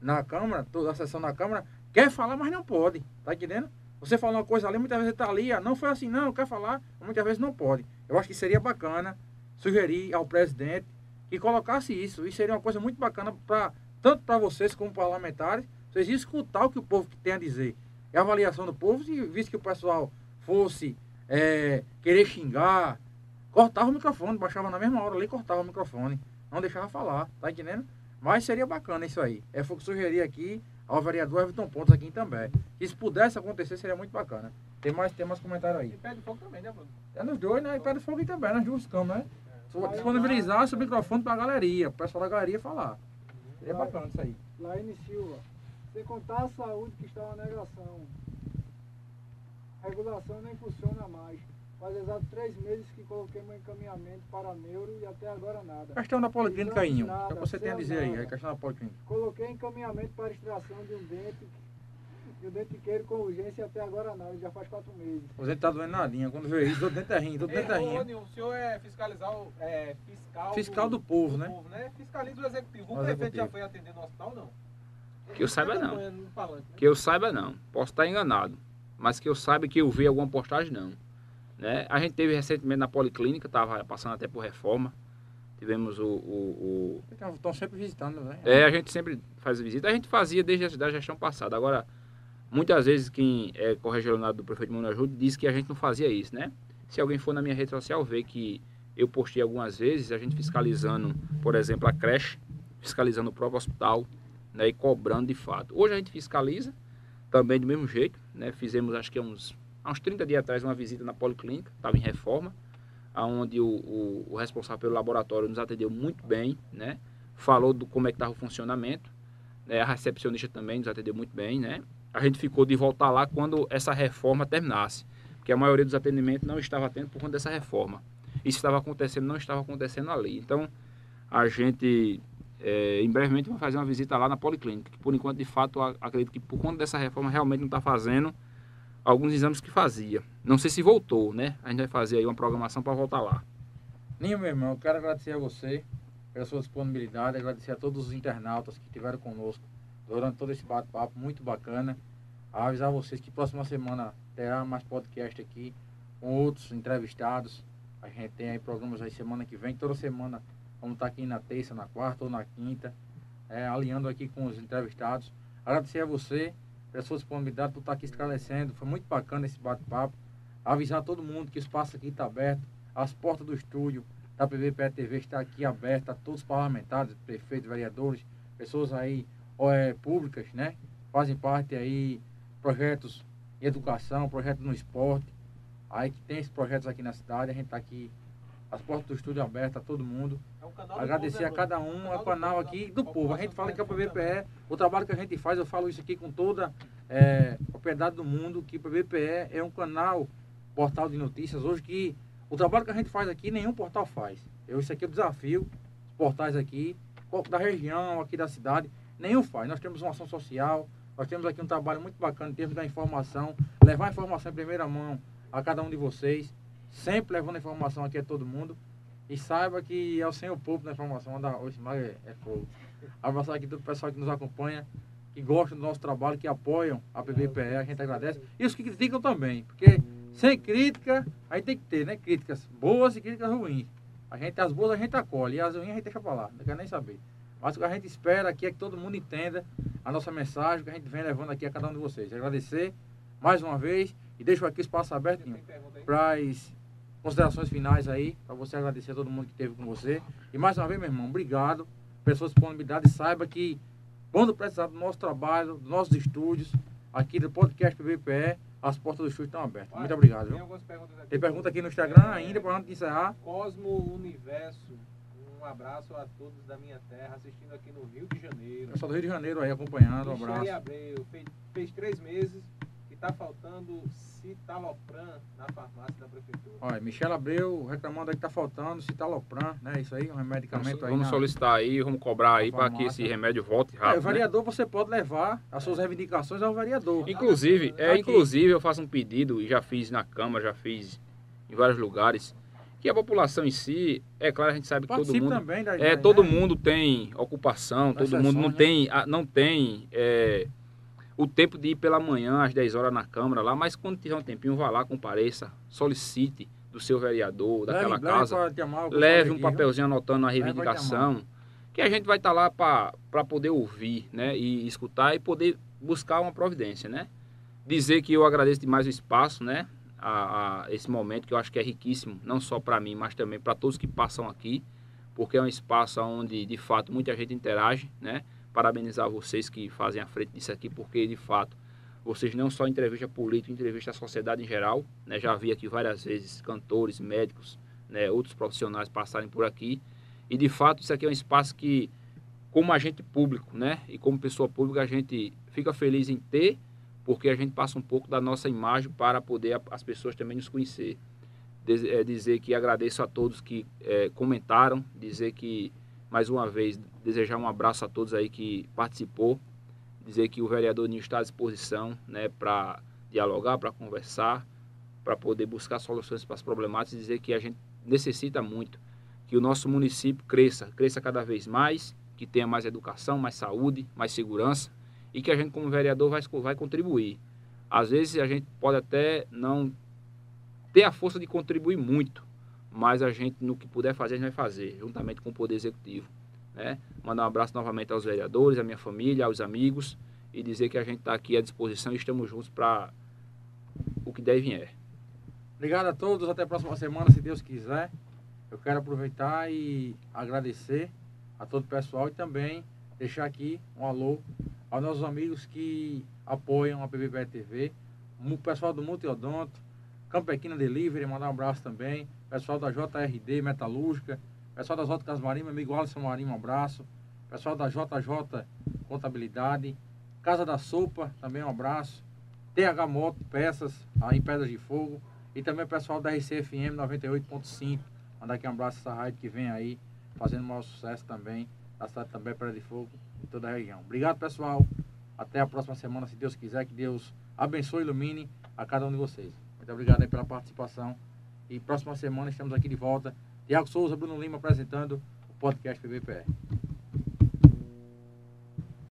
na Câmara, toda a sessão na Câmara, quer falar, mas não pode. Tá entendendo? Você fala uma coisa ali, muitas vezes está ali, ah, não foi assim, não, quer falar, muitas vezes não pode. Eu acho que seria bacana sugerir ao presidente que colocasse isso. Isso seria uma coisa muito bacana para tanto para vocês como parlamentares, vocês escutar o que o povo tem a dizer. É a avaliação do povo, se visto que o pessoal fosse é, querer xingar, cortava o microfone, baixava na mesma hora ali, cortava o microfone, não deixava falar, tá entendendo? Mas seria bacana isso aí. É o que sugeri aqui ao vereador Everton Pontes aqui também. Que se pudesse acontecer, seria muito bacana. Tem mais, tem mais comentários aí. E pé de fogo também, né, Bruno? É nos dois, né? E pé de fogo também, nas duas câmeras, né? É. Disponibilizar esse microfone para a galeria, o pessoal da galeria falar. Seria bacana isso aí. Laine Silva, sem contar a saúde que está na negação. A regulação nem funciona mais. Faz exato três meses que coloquei meu encaminhamento para neuro e até agora nada. Questão da policlínica, Inho. O que você tem a dizer aí? A questão da policlínica. Coloquei encaminhamento para extração de um dente e o dente queiro com urgência e até agora nada. Já faz quatro meses. O dente tá doendo nadinha. Quando veio isso, todo dente é rim, todo dente é rim. O senhor é fiscalizar o é, fiscal, fiscal do, do povo, do né? Povo, né? Fiscaliza o executivo. O, o prefeito executivo. já foi atender no hospital, não? Que eu saiba não. Que eu saiba não. Posso estar enganado. Mas que eu saiba que eu vi alguma postagem, não. Né? A gente teve recentemente na Policlínica, estava passando até por reforma. Tivemos o. o, o... Estão sempre visitando, né? É, a gente sempre faz visita. A gente fazia desde a gestão passada. Agora, muitas vezes quem é corregionado do prefeito Mano Ajude diz que a gente não fazia isso, né? Se alguém for na minha rede social ver que eu postei algumas vezes, a gente fiscalizando, por exemplo, a creche, fiscalizando o próprio hospital, né? E cobrando de fato. Hoje a gente fiscaliza também do mesmo jeito, né? Fizemos acho que uns há uns 30 dias atrás, uma visita na Policlínica, estava em reforma, onde o, o, o, responsável pelo laboratório nos atendeu muito bem, né? Falou do como é que estava o funcionamento, né? a recepcionista também nos atendeu muito bem, né? A gente ficou de voltar lá quando essa reforma terminasse, porque a maioria dos atendimentos não estava tendo por conta dessa reforma. Isso estava acontecendo, não estava acontecendo ali. Então, a gente é, em brevemente vai fazer uma visita lá na Policlínica, que por enquanto, de fato, acredito que por conta dessa reforma realmente não está fazendo alguns exames que fazia. Não sei se voltou, né? A gente vai fazer aí uma programação para voltar lá. Ninho, meu irmão, eu quero agradecer a você pela sua disponibilidade, agradecer a todos os internautas que estiveram conosco durante todo esse bate-papo, muito bacana. A avisar vocês que próxima semana terá mais podcast aqui com outros entrevistados. A gente tem aí programas aí semana que vem, toda semana vamos estar aqui na terça, na quarta ou na quinta, é, alinhando aqui com os entrevistados. Agradecer a você pela sua disponibilidade por estar aqui esclarecendo. Foi muito bacana esse bate-papo. Avisar todo mundo que o espaço aqui está aberto. As portas do estúdio da PVPE TV está aqui aberta a todos os parlamentares, prefeitos, vereadores, pessoas aí é, públicas, né? Fazem parte aí projetos em educação, projetos no esporte. Aí que tem esses projetos aqui na cidade, a gente está aqui, as portas do estúdio abertas a todo mundo. Agradecer a cada um, é o canal aqui do povo. A gente fala que é o PVPE, o trabalho que a gente faz, eu falo isso aqui com toda é, propriedade do mundo, que o PVPE é um canal, portal de notícias, hoje que o trabalho que a gente faz aqui, nenhum portal faz. Eu, isso aqui é o desafio, os portais aqui, da região, aqui da cidade, nenhum faz. Nós temos uma ação social, Nós temos aqui um trabalho muito bacana em termos da informação, levar a informação em primeira mão a cada um de vocês, sempre levando a informação aqui a todo mundo. E saiba que é o Senhor Povo da informação, da hoje é, é fogo. Abraçar aqui todo o pessoal que nos acompanha, que gostam do nosso trabalho, que apoiam a PBPE, a gente agradece. E os que criticam também, porque sem crítica, aí tem que ter, né? Críticas boas e críticas ruins. A gente, as boas a gente acolhe, e as ruins a gente deixa pra lá, não quer nem saber. Mas o que a gente espera aqui é que todo mundo entenda a nossa mensagem que a gente vem levando aqui a cada um de vocês. Agradecer mais uma vez e deixo aqui o espaço aberto para as considerações finais aí, para você agradecer a todo mundo que esteve com você. E mais uma vez, meu irmão, obrigado pela sua disponibilidade. Saiba que quando precisar do nosso trabalho, dos nossos estúdios, aqui do podcast PVPE, as portas do estúdio estão abertas. Muito obrigado. Tem, algumas perguntas aqui. tem pergunta aqui no Instagram ainda, para antes de encerrar. Cosmo Universo um abraço a todos da minha terra, assistindo aqui no Rio de Janeiro. Pessoal do Rio de Janeiro aí acompanhando, um abraço. Abreu, fez, fez três meses que está faltando citalopram na farmácia da prefeitura. Olha, Michel Abreu reclamando aí que está faltando citalopram, né? Isso aí, um medicamento vamos, aí. Vamos na, solicitar aí, vamos cobrar aí para que esse remédio volte rápido. É, o vereador né? você pode levar as suas reivindicações ao vereador. Inclusive, tá é, inclusive eu faço um pedido e já fiz na Câmara, já fiz em vários lugares que a população em si, é claro, a gente sabe que todo mundo também da, é todo né? mundo tem ocupação, todo mundo não né? tem não tem é, o tempo de ir pela manhã às 10 horas na Câmara lá, mas quando tiver um tempinho, vá lá, compareça, solicite do seu vereador, daquela leve, casa, leve, leve um papelzinho anotando a reivindicação, que a gente vai estar tá lá para poder ouvir, né, e escutar e poder buscar uma providência, né? Dizer que eu agradeço demais o espaço, né? a, a esse momento que eu acho que é riquíssimo, não só para mim, mas também para todos que passam aqui, porque é um espaço onde de fato muita gente interage, né? Parabenizar vocês que fazem a frente disso aqui, porque de fato vocês não só entrevista político, entrevista a sociedade em geral, né? Já vi aqui várias vezes cantores, médicos, né? outros profissionais passarem por aqui, e de fato isso aqui é um espaço que como agente público, né? E como pessoa pública a gente fica feliz em ter porque a gente passa um pouco da nossa imagem para poder as pessoas também nos conhecer. É, dizer que agradeço a todos que é, comentaram, dizer que, mais uma vez, desejar um abraço a todos aí que participou, dizer que o vereador Ninho está à disposição né, para dialogar, para conversar, para poder buscar soluções para as problemáticas, dizer que a gente necessita muito que o nosso município cresça, cresça cada vez mais, que tenha mais educação, mais saúde, mais segurança, e que a gente, como vereador, vai, vai contribuir. Às vezes a gente pode até não ter a força de contribuir muito, mas a gente, no que puder fazer, a gente vai fazer, juntamente com o Poder Executivo. Né? Mandar um abraço novamente aos vereadores, à minha família, aos amigos e dizer que a gente está aqui à disposição e estamos juntos para o que deve vier. Obrigado a todos, até a próxima semana, se Deus quiser. Eu quero aproveitar e agradecer a todo o pessoal e também deixar aqui um alô aos nossos amigos que apoiam a PBPE TV, o pessoal do Multiodonto, Campequina Delivery, mandar um abraço também, pessoal da JRD Metalúrgica, pessoal das Óticas Marinho, meu amigo Alisson Marinho, um abraço, pessoal da JJ Contabilidade, Casa da Sopa, também um abraço, TH Moto, peças aí em Pedras de Fogo, e também o pessoal da RCFM 98.5, mandar aqui um abraço a essa rádio que vem aí, fazendo maior sucesso também, da cidade também Pedra de Fogo, em toda a região. Obrigado, pessoal. Até a próxima semana, se Deus quiser. Que Deus abençoe e ilumine a cada um de vocês. Muito obrigado aí pela participação. E próxima semana estamos aqui de volta. Tiago Souza, Bruno Lima apresentando o podcast PBPR.